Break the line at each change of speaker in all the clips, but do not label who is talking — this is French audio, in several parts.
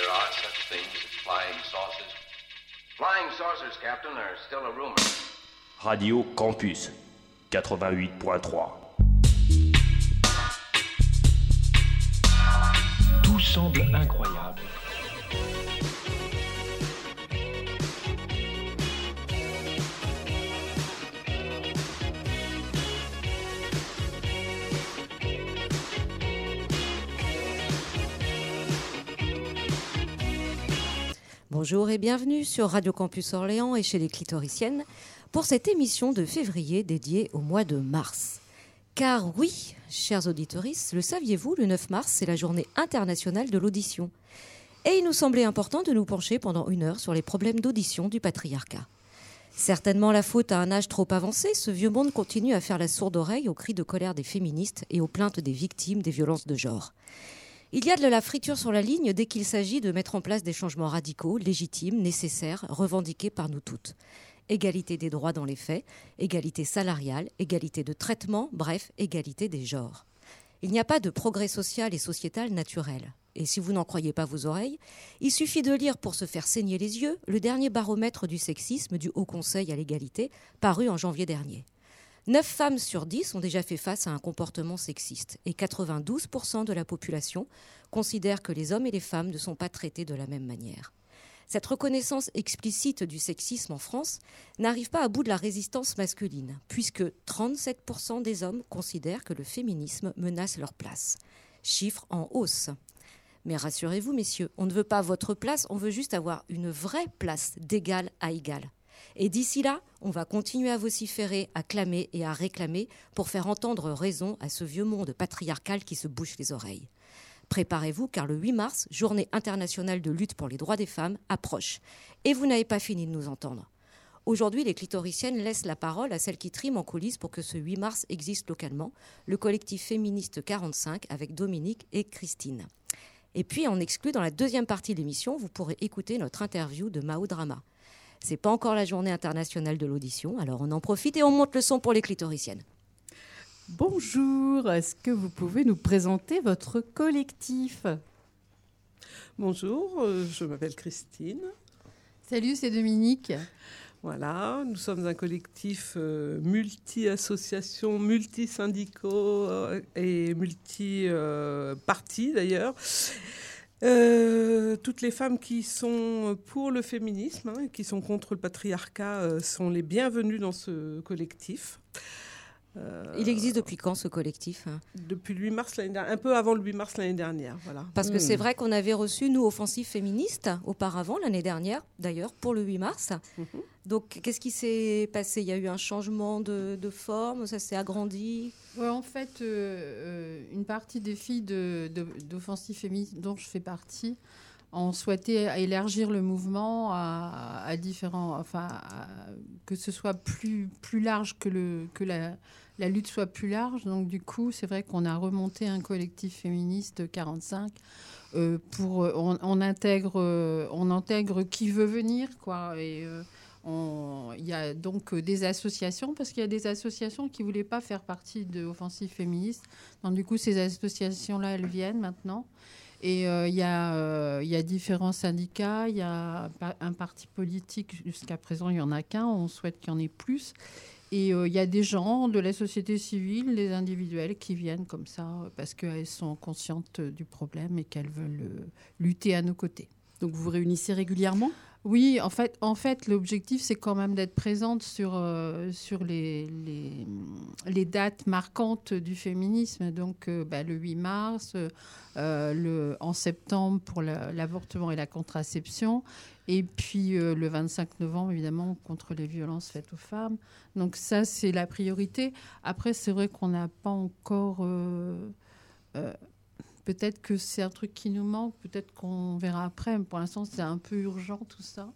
there are such things as flying saucers?
Flying saucers, Captain, are still a rumor.
Radio Campus 88.3.
Tout semble incroyable.
Bonjour et bienvenue sur Radio Campus Orléans et chez les clitoriciennes pour cette émission de février dédiée au mois de mars. Car oui, chers auditeurs, le saviez-vous, le 9 mars, c'est la journée internationale de l'audition. Et il nous semblait important de nous pencher pendant une heure sur les problèmes d'audition du patriarcat. Certainement la faute à un âge trop avancé, ce vieux monde continue à faire la sourde oreille aux cris de colère des féministes et aux plaintes des victimes des violences de genre. Il y a de la friture sur la ligne dès qu'il s'agit de mettre en place des changements radicaux, légitimes, nécessaires, revendiqués par nous toutes. Égalité des droits dans les faits, égalité salariale, égalité de traitement, bref, égalité des genres. Il n'y a pas de progrès social et sociétal naturel. Et si vous n'en croyez pas vos oreilles, il suffit de lire pour se faire saigner les yeux le dernier baromètre du sexisme du Haut Conseil à l'égalité, paru en janvier dernier. 9 femmes sur 10 ont déjà fait face à un comportement sexiste et 92% de la population considère que les hommes et les femmes ne sont pas traités de la même manière. Cette reconnaissance explicite du sexisme en France n'arrive pas à bout de la résistance masculine, puisque 37% des hommes considèrent que le féminisme menace leur place. Chiffre en hausse. Mais rassurez-vous, messieurs, on ne veut pas votre place, on veut juste avoir une vraie place d'égal à égal. Et d'ici là, on va continuer à vociférer, à clamer et à réclamer pour faire entendre raison à ce vieux monde patriarcal qui se bouche les oreilles. Préparez-vous car le 8 mars, journée internationale de lutte pour les droits des femmes, approche. Et vous n'avez pas fini de nous entendre. Aujourd'hui, les clitoriciennes laissent la parole à celles qui triment en coulisses pour que ce 8 mars existe localement, le collectif féministe 45 avec Dominique et Christine. Et puis, en exclu, dans la deuxième partie de l'émission, vous pourrez écouter notre interview de Mao Drama. C'est pas encore la journée internationale de l'audition, alors on en profite et on monte le son pour les clitoriciennes.
Bonjour, est-ce que vous pouvez nous présenter votre collectif?
Bonjour, euh, je m'appelle Christine.
Salut, c'est Dominique.
Voilà, nous sommes un collectif euh, multi-associations, multi-syndicaux euh, et multi-partis d'ailleurs. Euh, toutes les femmes qui sont pour le féminisme, hein, qui sont contre le patriarcat, euh, sont les bienvenues dans ce collectif.
Euh, Il existe depuis quand ce collectif hein?
Depuis le 8 mars l'année dernière, un peu avant le 8 mars l'année dernière, voilà.
Parce que c'est vrai qu'on avait reçu nous Offensive Féministe auparavant l'année dernière, d'ailleurs pour le 8 mars.
Mhm.
Donc qu'est-ce qui s'est passé? Il y a eu un changement de, de forme, ça s'est agrandi?
Ouais, en fait, euh, une partie des filles d'Offensive de, Féministe dont je fais partie ont souhaité élargir le mouvement à, différents, enfin, que ce soit plus, plus large que, le, que la, lutte soit plus large. Donc du coup, c'est vrai qu'on a remonté un collectif féministe 45 euh, pour on, on intègre euh, on intègre qui veut venir quoi et euh, on, il y a donc des associations parce qu'il y a des associations qui voulaient pas faire partie de l'offensive féministe. Donc du coup, ces associations là, elles viennent maintenant. Et euh, il y, euh, y, a différents syndicats, il y a un parti politique, jusqu'à présent il n'y en a qu'un, on souhaite qu'il y en ait plus. Et il euh, y a des gens de la société civile, des individuels qui viennent comme ça parce qu'elles sont conscientes du problème et qu'elles veulent lutter à nos côtés.
Donc vous vous réunissez régulièrement?
Oui, en fait, en fait l'objectif, c'est quand même d'être présente sur, euh, sur les, les, dates marquantes du féminisme. Donc, euh, bah, le 8 mars, euh, le, en septembre pour l'avortement et la contraception, et puis le 25 novembre, évidemment, contre les violences faites aux femmes. Donc, ça, c'est la priorité. Après, c'est vrai qu'on n'a pas encore Peut-être que c'est un truc qui nous manque, peut-être qu'on verra après. Mais pour l'instant, c'est un peu urgent tout ça.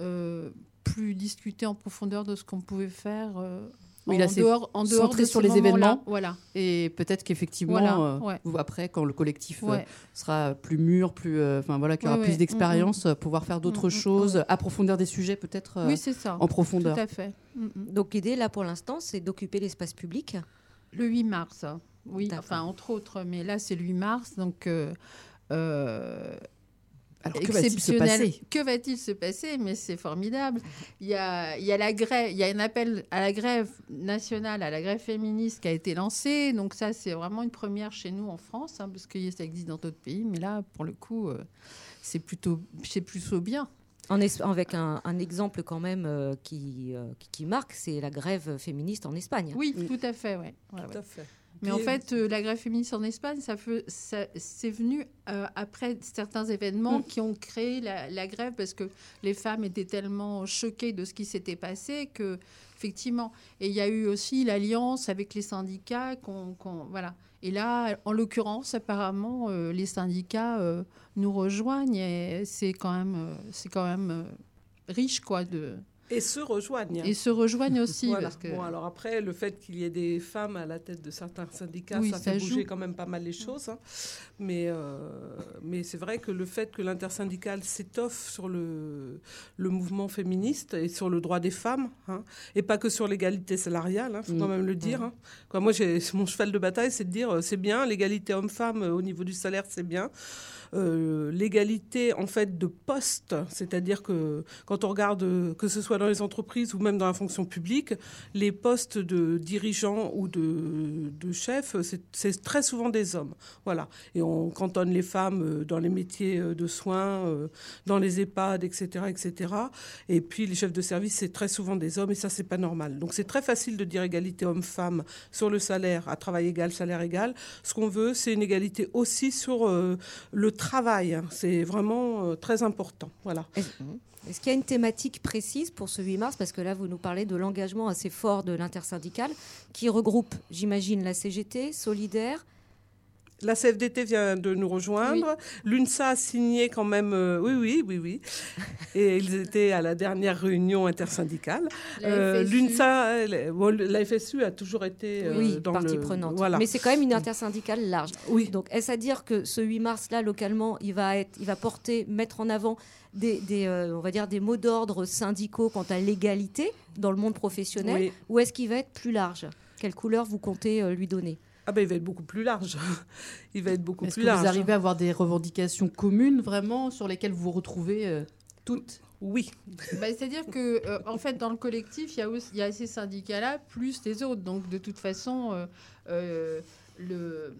Euh, plus discuter en profondeur de ce qu'on pouvait faire. Euh,
oui, là, en dehors, en dehors de sur les événements.
Voilà.
Et peut-être qu'effectivement, voilà, euh, après, quand le collectif euh, sera plus mûr, plus, euh, enfin voilà, qu'il y aura plus d'expérience, mm, mm. pouvoir faire d'autres mm, choses, approfondir des sujets peut-être
oui, ça.
en profondeur.
Tout à fait.
Donc l'idée là pour l'instant, c'est d'occuper l'espace public.
Le 8 mars. Oui, enfin, entre autres, mais là, c'est le 8 mars. Donc, euh, euh, exceptionnel. Que va-t-il se passer? Mais c'est formidable. Il y, a, il y a la grève, il y a un appel à la grève nationale, à la grève féministe qui a été lancé. Donc ça, c'est vraiment une première chez nous en France, hein, parce que ça existe dans d'autres pays. Mais là, pour le coup, euh, c'est plutôt, c'est plutôt bien.
En avec un, exemple quand même euh, qui, euh, qui, qui, marque, c'est la grève féministe en Espagne.
Oui, tout à fait. Ouais. tout à fait. Mais en fait, euh, la grève féministe en Espagne, ça, c'est venu euh, après certains événements mm. qui ont créé la, grève parce que les femmes étaient tellement choquées de ce qui s'était passé que, effectivement, et il y a eu aussi l'alliance avec les syndicats, qu'on, voilà. Et là, en l'occurrence, apparemment, euh, les syndicats nous rejoignent et c'est quand même, c'est quand même riche, quoi, de
et se rejoignent.
Et se rejoignent aussi.
Parce que... Bon, alors après, le fait qu'il y ait des femmes à la tête de certains syndicats, ça, fait bouger quand même pas mal les choses. Hein. Mais, euh, mais c'est vrai que le fait que l'intersyndical s'étoffe sur le, le mouvement féministe et sur le droit des femmes, hein, et pas que sur l'égalité salariale, il hein, faut quand mm. même le dire. Quoi, moi, mon cheval de bataille, c'est de dire euh, c'est bien, l'égalité homme-femme euh, au niveau du salaire, c'est bien. Euh, l'égalité en fait de poste, c'est-à-dire que quand on regarde que ce soit dans les entreprises ou même dans la fonction publique, les postes de dirigeants ou de, de chefs, c'est très souvent des hommes. Voilà. Et on cantonne les femmes euh, dans les métiers euh, de soins, dans les EHPAD, etc., etc. Et puis les chefs de service, c'est très souvent des hommes et ça, c'est pas normal. Donc c'est très facile de dire égalité homme-femme sur le salaire, à travail égal, salaire égal. Ce qu'on veut, c'est une égalité aussi sur le travail Hein. C'est vraiment euh, très important. Voilà.
Est-ce qu'il y a une thématique précise pour ce 8 mars? Parce que là, vous nous parlez de l'engagement assez fort de l'intersyndicale qui regroupe, j'imagine, la CGT, Solidaire,
la CFDT vient de nous rejoindre. L'UNSA a signé quand même. Euh, oui, oui, oui, oui. Et ils étaient à la dernière réunion intersyndicale.
Euh, L'UNSA,
la FSU a toujours été
euh, partie prenante. Voilà. Mais c'est quand même une intersyndicale large. Oui. Donc, est-ce à dire que ce 8 mars-là, localement, il va, être, il va porter, mettre en avant des, on va dire des mots d'ordre syndicaux quant à l'égalité dans le monde professionnel Ou est-ce qu'il va être plus large? Quelle couleur vous comptez lui donner?
Ah ben, il va être beaucoup plus large. il va être beaucoup plus large.
Vous arrivez à avoir des revendications communes vraiment sur lesquelles vous vous retrouvez euh, toutes?
Oui.
Bah, c'est-à-dire que euh, en fait dans le collectif il y a aussi, il y a ces syndicats-là plus les autres. Donc de toute façon euh, le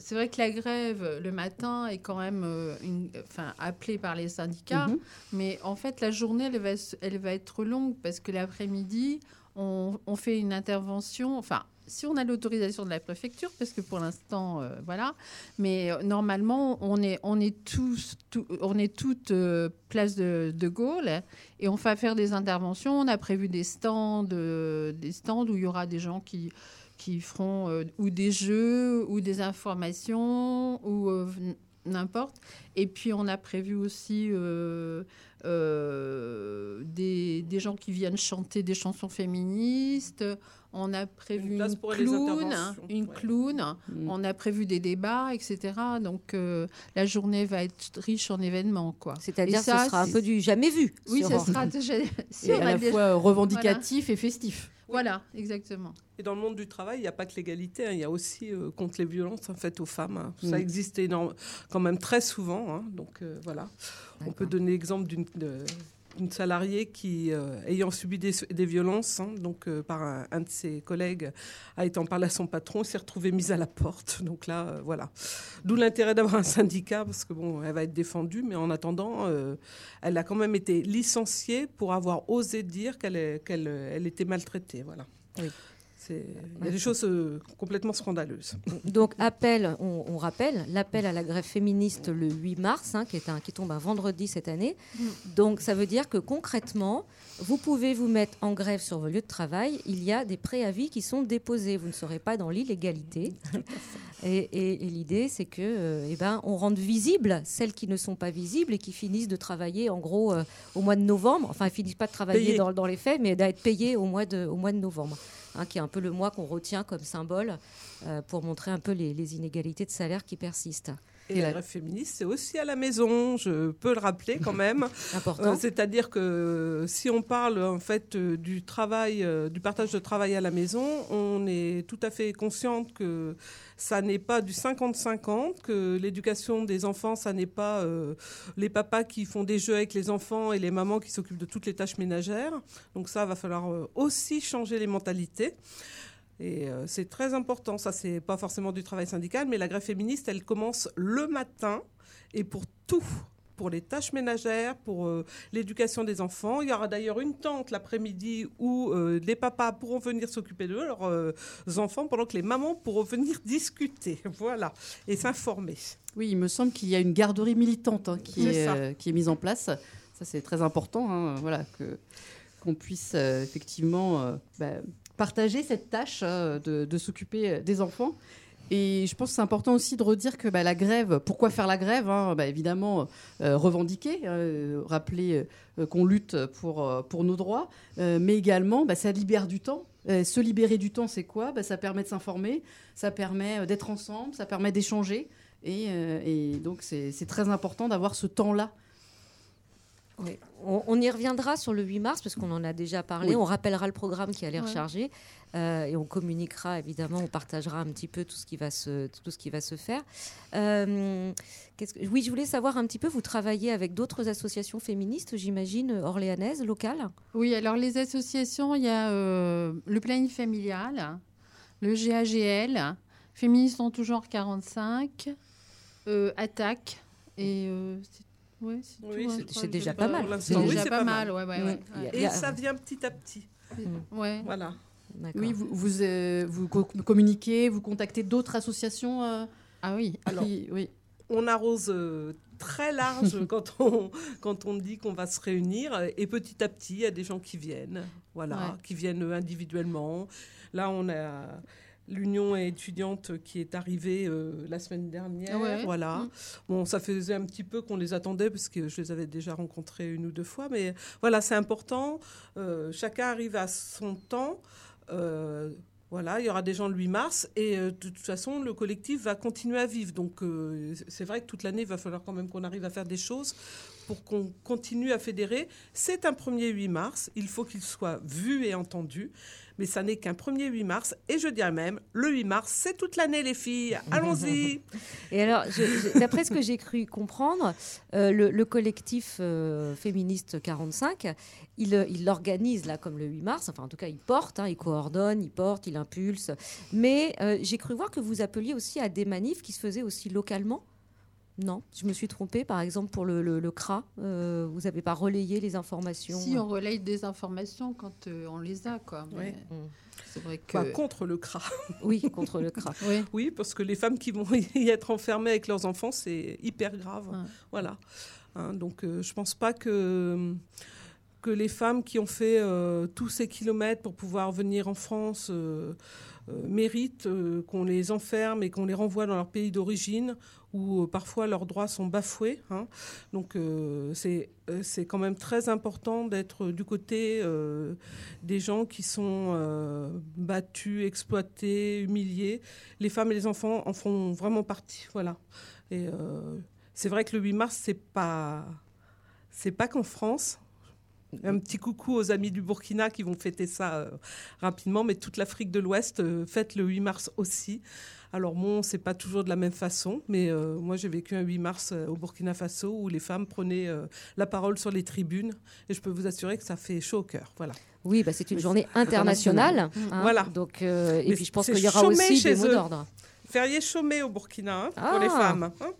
c'est vrai que la grève le matin est quand même une, enfin, appelée par les syndicats, mhm. mais en fait la journée elle va, elle va être longue parce que l'après-midi on, fait une intervention, enfin si on a l'autorisation de la préfecture, parce que pour l'instant, euh, voilà, mais euh, normalement, on est, on est tous, on est toute euh, place de, Gaulle et on va faire des interventions. On a prévu des stands, des stands où il y aura des gens qui qui feront ou des jeux ou des informations ou n'importe. Et puis on a prévu aussi des, des, gens qui viennent chanter des chansons féministes. On a prévu une, clown, une clown. Mm. On a prévu des débats, etc. Donc euh, la journée va être riche en événements, quoi.
C'est-à-dire que ce sera un peu du jamais vu.
Oui, ce sera
et à la fois revendicatif et festif.
Voilà, exactement.
Et dans le monde du travail, il n'y a pas que l'égalité, hein. il y a aussi euh, contre les violences faites aux femmes. Hein. Ça mm. existe quand même très souvent. Hein. donc euh, voilà, on peut donner l'exemple d'une une salariée qui, euh, ayant subi des, violences, hein, donc euh, par un, de ses collègues, a été en parler à son patron, s'est retrouvée mise à la porte. Donc là, euh, voilà. D'où l'intérêt d'avoir un syndicat, parce que bon, elle va être défendue, mais en attendant, elle a quand même été licenciée pour avoir osé dire qu'elle qu'elle elle était maltraitée. Voilà. Il y a des choses euh, complètement scandaleuses.
Donc, appel, on, rappelle, l'appel à la grève féministe le 8 mars, hein, qui, est un, qui tombe un vendredi cette année. Mm. Donc, ça veut dire que concrètement, vous pouvez vous mettre en grève sur vos lieux de travail. Il y a des préavis qui sont déposés. Vous ne serez pas dans l'illégalité. Et, l'idée, c'est que, euh, eh ben, on rende visibles celles qui ne sont pas visibles et qui finissent de travailler, en gros, euh, au mois de novembre. Enfin, elles finissent pas de travailler dans, dans, les faits, mais d'être payées au mois de, au mois de novembre. Hein, qui est un peu le mois qu'on retient comme symbole euh, pour montrer un peu les, inégalités de salaire qui persistent.
Et, la grève féministe, c'est aussi à la maison, je peux le rappeler quand même.
Important.
C'est-à-dire que si on parle en fait du travail, du partage de travail à la maison, on est tout à fait consciente que ça n'est pas du 50-50, que l'éducation des enfants, ça n'est pas euh, les papas qui font des jeux avec les enfants et les mamans qui s'occupent de toutes les tâches ménagères. Donc ça, va falloir euh, aussi changer les mentalités. Et euh, c'est très important. Ça, c'est pas forcément du travail syndical, mais la grève féministe, elle commence le matin et pour tout pour les tâches ménagères, pour euh, l'éducation des enfants. Il y aura d'ailleurs une tente l'après-midi où euh, les papas pourront venir s'occuper de leurs enfants pendant que les mamans pourront venir discuter, voilà, et s'informer.
Oui, il me semble qu'il y a une garderie militante hein, qui, est, qui est mise en place. Ça, c'est très important, hein, voilà, que qu'on puisse effectivement bah, partager cette tâche de, de s'occuper des enfants. Et je pense que c'est important aussi de redire que bah, la grève, pourquoi faire la grève hein, bah, Évidemment, euh, revendiquer, euh, rappeler euh, qu'on lutte pour, pour nos droits, mais également, bah, ça libère du temps. se libérer du temps, c'est quoi? Ça permet de s'informer, ça permet d'être ensemble, ça permet d'échanger. Et, donc, c'est très important d'avoir ce temps-là
on, y reviendra sur le 8 mars parce qu'on en a déjà parlé. On rappellera le programme qui a l'air chargé euh, et on communiquera évidemment, on partagera un petit peu tout ce qui va se, tout ce qui va se faire. Euh, oui, je voulais savoir un petit peu, vous travaillez avec d'autres associations féministes, j'imagine, orléanaises, locales?
Oui, alors les associations, il y a euh, le planning familial, le GAGL, Féministes en tout genre 45, Attaque et
oui, c'est déjà pas mal.
C'est déjà pas, mal, ouais, ouais,
Et ça vient petit à petit.
Ouais.
Voilà.
Oui, vous, vous, euh, vous, communiquez, vous contactez d'autres associations
euh, Ah oui.
Alors, oui. On arrose euh, très large quand on, quand on dit qu'on va se réunir. Et petit à petit, il y a des gens qui viennent, voilà, qui viennent individuellement. Là, on a l'union étudiante qui est arrivée euh, la semaine dernière. Voilà. Mm. Bon, ça faisait un petit peu qu'on les attendait parce que je les avais déjà rencontrés une ou deux fois, mais voilà, c'est important. Euh, chacun arrive à son temps. Euh, voilà, il y aura des gens le 8 mars et de toute façon, le collectif va continuer à vivre. Donc, c'est vrai que toute l'année, il va falloir quand même qu'on arrive à faire des choses pour qu'on continue à fédérer. C'est un premier 8 mars, il faut qu'il soit vu et entendu mais ça n'est qu'un premier 8 mars. Et je dirais même, le 8 mars, c'est toute l'année, les filles. Allons-y.
et alors, d'après ce que j'ai cru comprendre, euh, le, collectif euh, féministe 45, il, il l'organise là comme le 8 mars. Enfin, en tout cas, il porte, hein, il coordonne, il porte, il impulse. Mais euh, j'ai cru voir que vous appeliez aussi à des manifs qui se faisaient aussi localement. Non, je me suis trompée. Par exemple, pour le, le, CRA, euh, vous n'avez pas relayé les informations
Si, on relaye des informations quand euh, on les a. Quoi.
Oui. C'est vrai que... contre le CRA.
Oui, contre le CRA.
oui. oui. parce que les femmes qui vont y être enfermées avec leurs enfants, c'est hyper grave. Voilà. Hein, donc, euh, je ne pense pas que que les femmes qui ont fait tous ces kilomètres pour pouvoir venir en France méritent qu'on les enferme et qu'on les renvoie dans leur pays d'origine où euh, parfois leurs droits sont bafoués. Hein. Donc euh, euh, c'est quand même très important d'être du côté des gens qui sont battus, exploités, humiliés. Les femmes et les enfants en font vraiment partie. Voilà. Et c'est vrai que le 8 mars, c'est pas c'est pas qu'en France. Un petit coucou aux amis du Burkina qui vont fêter ça rapidement, mais toute l'Afrique de l'Ouest fête le 8 mars aussi. Alors bon, c'est pas toujours de la même façon, mais euh, moi j'ai vécu un 8 mars euh, au Burkina Faso où les femmes prenaient euh, la parole sur les tribunes et je peux vous assurer que ça fait chaud au cœur. Voilà.
Oui, bah, c'est une journée internationale. Hein. voilà. Donc, et puis je pense qu'il y aura aussi des mots d'ordre.
Férié chômé au Burkina hein, pour les ah. femmes. Hein.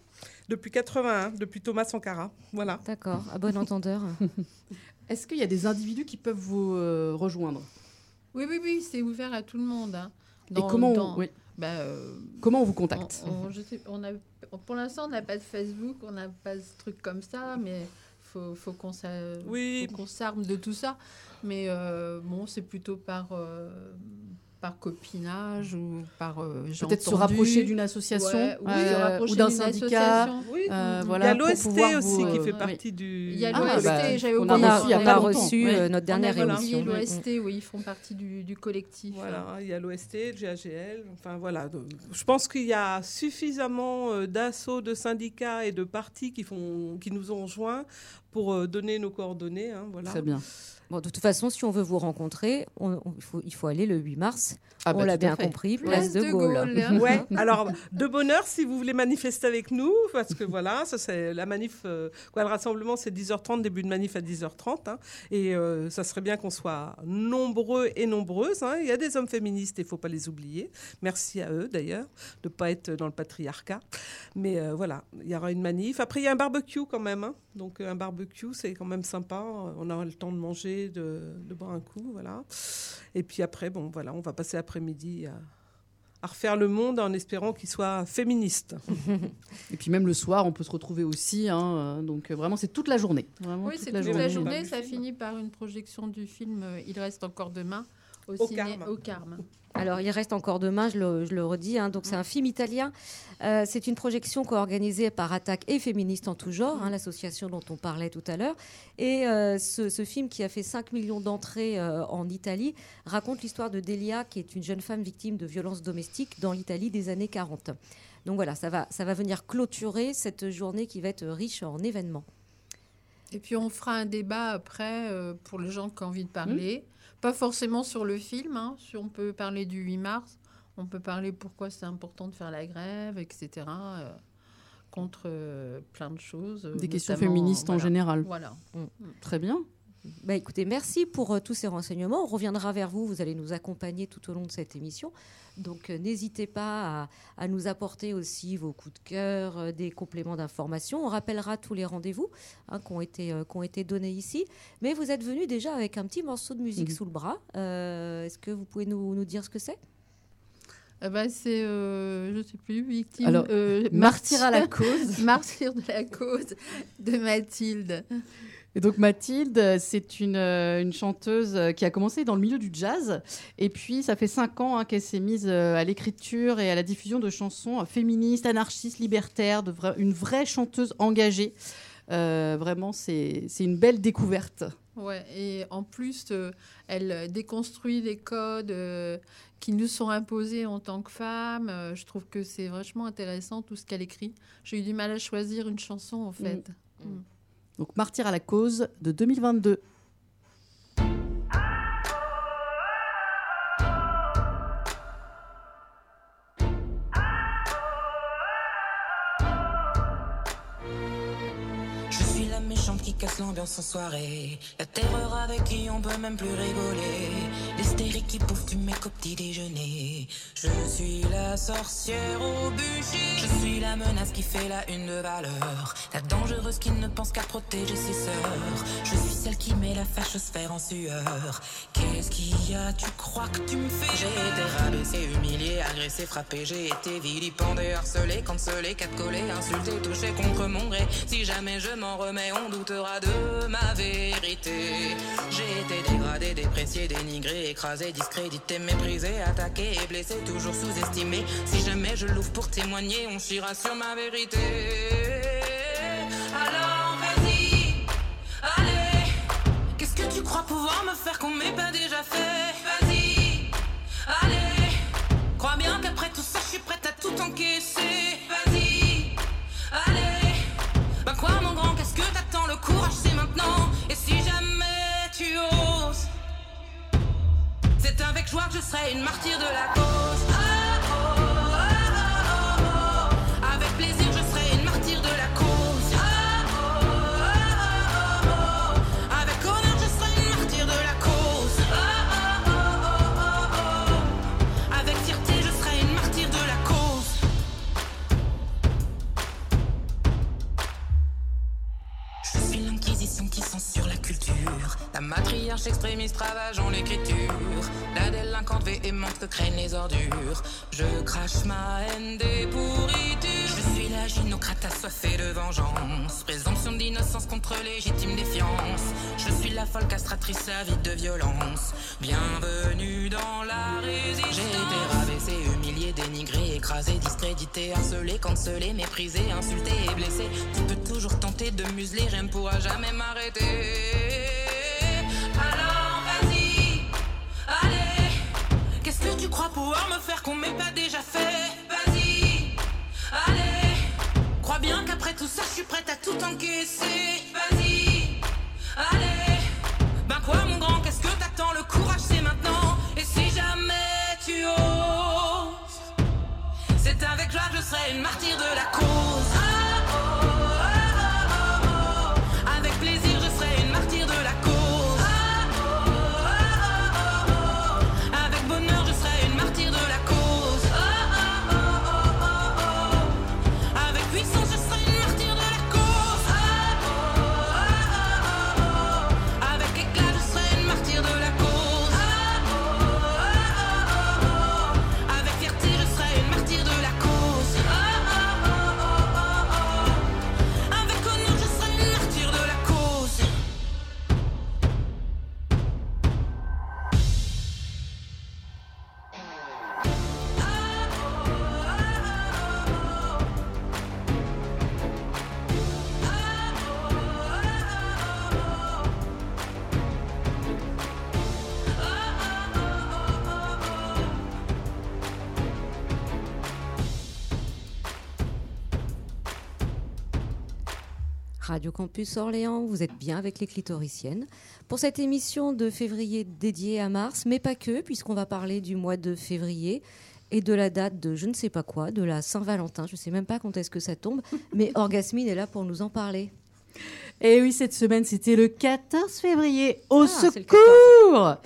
depuis 81, depuis Thomas Sankara. Voilà.
D'accord, à bon entendeur.
Est-ce qu'il y a des individus qui peuvent vous rejoindre?
Oui, oui, oui, c'est ouvert à tout le monde.
et comment oui. Bah, euh, Comment on vous contacte?
on, a, Pour l'instant, on n'a pas de Facebook, on n'a pas de truc comme ça, mais il faut, qu'on s'arme de tout ça. Mais euh, bon, c'est plutôt par, euh, par copinage ou par euh,
Peut-être se rapprocher d'une association
Ouais, oui,
euh, ou d'un syndicat.
Oui.
Euh,
Il
voilà,
y a l'OST aussi
vous,
qui fait partie du.
Il y a
Ah,
l'OST,
bah,
j'avais
on
oublié.
a
On a,
reçu il y a
on
pas
reçu
ouais.
notre dernière
on
émission.
l'OST, oui, ils font partie du, du collectif.
Voilà, il y a l'OST, le GAGL, enfin voilà. donc, Je pense qu'il y a suffisamment d'assauts, de syndicats et de partis qui, font, qui nous ont joints pour euh, donner nos coordonnées. hein, voilà.
Très bien.
Bon, de toute façon, si on veut vous rencontrer, on- on- il, faut, il faut aller le 8 mars.
Ah,
on
bah,
l'a
tout à
bien
fait.
compris, place, de Gaulle.
Ouais, alors de bonne heure si vous voulez manifester avec nous, parce que voilà, ça c'est la manif, euh, quoi, le rassemblement c'est 10h30, début de manif à 10h30, hein, et euh, ça serait bien qu'on soit nombreux et nombreuses. hein. Il y a des hommes féministes, il faut pas les oublier. Merci à eux d'ailleurs de pas être dans le patriarcat, mais euh, voilà, il y aura une manif. Après il y a un barbecue quand même, hein. donc un barbecue c'est quand même sympa. On aura le temps de manger, de, de boire un coup, voilà. Et puis après, bon voilà, on va passer l'après-midi à à refaire le monde en espérant qu'il soit féministe.
Et puis même le soir, on peut se retrouver aussi. hein, donc vraiment, c'est toute la journée. Vraiment
Oui,
toute
c'est
la
toute
journée.
la journée. Ça finit par une projection du film euh, Il reste encore demain au,
Au
ciné-
Carme.
au Carme.
Alors, il reste encore demain, je le, je le redis. hein, donc, c'est un film italien. Euh, c'est une projection co-organisée par Attaque et Féministes en tout genre, hein, l'association dont on parlait tout à l'heure. Et euh, ce, ce film, qui a fait 5 millions d'entrées euh, en Italie, raconte l'histoire de Delia, qui est une jeune femme victime de violences domestiques dans l'Italie des années 40. Donc voilà, ça va, ça va venir clôturer cette journée qui va être riche en événements.
Et puis on fera un débat après euh, pour les gens qui ont envie de parler. Pas forcément sur le film, hein, si on peut parler du 8 mars, on peut parler pourquoi c'est important de faire la grève, etc. euh, contre euh, plein de choses. euh,
Des questions
notamment,
féministes en général.
Voilà.
Très bien.
Bah, écoutez, merci pour euh, tous ces renseignements. On reviendra vers vous. Vous allez nous accompagner tout au long de cette émission. Donc, euh, n'hésitez pas à, à nous apporter aussi vos coups de cœur, euh, des compléments d'information. On rappellera tous les rendez-vous hein, qui, ont été, euh, qui ont été donnés ici. Mais vous êtes venus déjà avec un petit morceau de musique
Mhm.
sous le bras. Euh, Est-ce que vous pouvez nous, nous dire ce que c'est?
Eh ben, c'est, euh, je sais plus, victime.
Alors,
euh,
Martyr à la cause.
martyr de la cause de Mathilde.
Et donc Mathilde, c'est une, euh, une chanteuse euh, qui a commencé dans le milieu du jazz. Et puis, ça fait cinq ans hein, qu'elle s'est mise euh, à l'écriture et à la diffusion de chansons féministes, anarchistes, libertaires, de vra- une vraie chanteuse engagée. Euh, vraiment, c'est une belle découverte.
Ouais, et en plus, euh, elle déconstruit les codes euh, qui nous sont imposés en tant que femmes. Je trouve que c'est vachement intéressant tout ce qu'elle écrit. J'ai eu du mal à choisir une chanson, en fait.
Donc, Martyr à la cause de 2022.
En soirée. La terreur avec qui on peut même plus rigoler. L'hystérie qui bouffe du mec au petit déjeuner. Je suis la sorcière au bûcher. Je suis la menace qui fait la une de valeur. La dangereuse qui ne pense qu'à protéger ses sœurs. Je suis celle qui met la fâchosphère en sueur. Qu'est-ce qu'il y a? Tu crois que tu me fais? J'ai été rabaissé, humilié, agressé, frappé. J'ai été vilipendé, harcelé, cancelé, catcollé, insulté, touché contre mon gré. Si jamais je m'en remets, on doutera ma vérité. J'ai été dégradé, déprécié, dénigré, écrasé, discrédité, méprisé, attaqué et blessé, toujours sous-estimé. Si jamais je l'ouvre pour témoigner, on chira sur ma vérité. Alors vas-y, allez. Qu'est-ce que tu crois pouvoir me faire qu'on m'ait pas déjà fait? Avide de violence. Bienvenue dans la résistance. J'ai été rabaissé, humilié, dénigré, écrasé, discrédité, harcelé, cancellé, méprisé, insulté et blessé. Tu peux toujours tenter de museler, rien ne pourra jamais m'arrêter. Alors vas-y, allez. Qu'est-ce que tu crois pouvoir me faire qu'on m'ait pas déjà fait? Vas-y, allez. Crois bien qu'après tout ça, je suis prête à tout encaisser. Vas-y, allez.
Campus Orléans, vous êtes bien avec les clitoriciennes. Pour cette émission de février dédiée à Mars, mais pas que, puisqu'on va parler du mois de février et de la date de je ne sais pas quoi, de la Saint-Valentin. Je ne sais même pas quand est-ce que ça tombe, mais Orgasmine est là pour nous en parler.
Et oui, cette semaine, c'était le 14 février. Au
Ah,
secours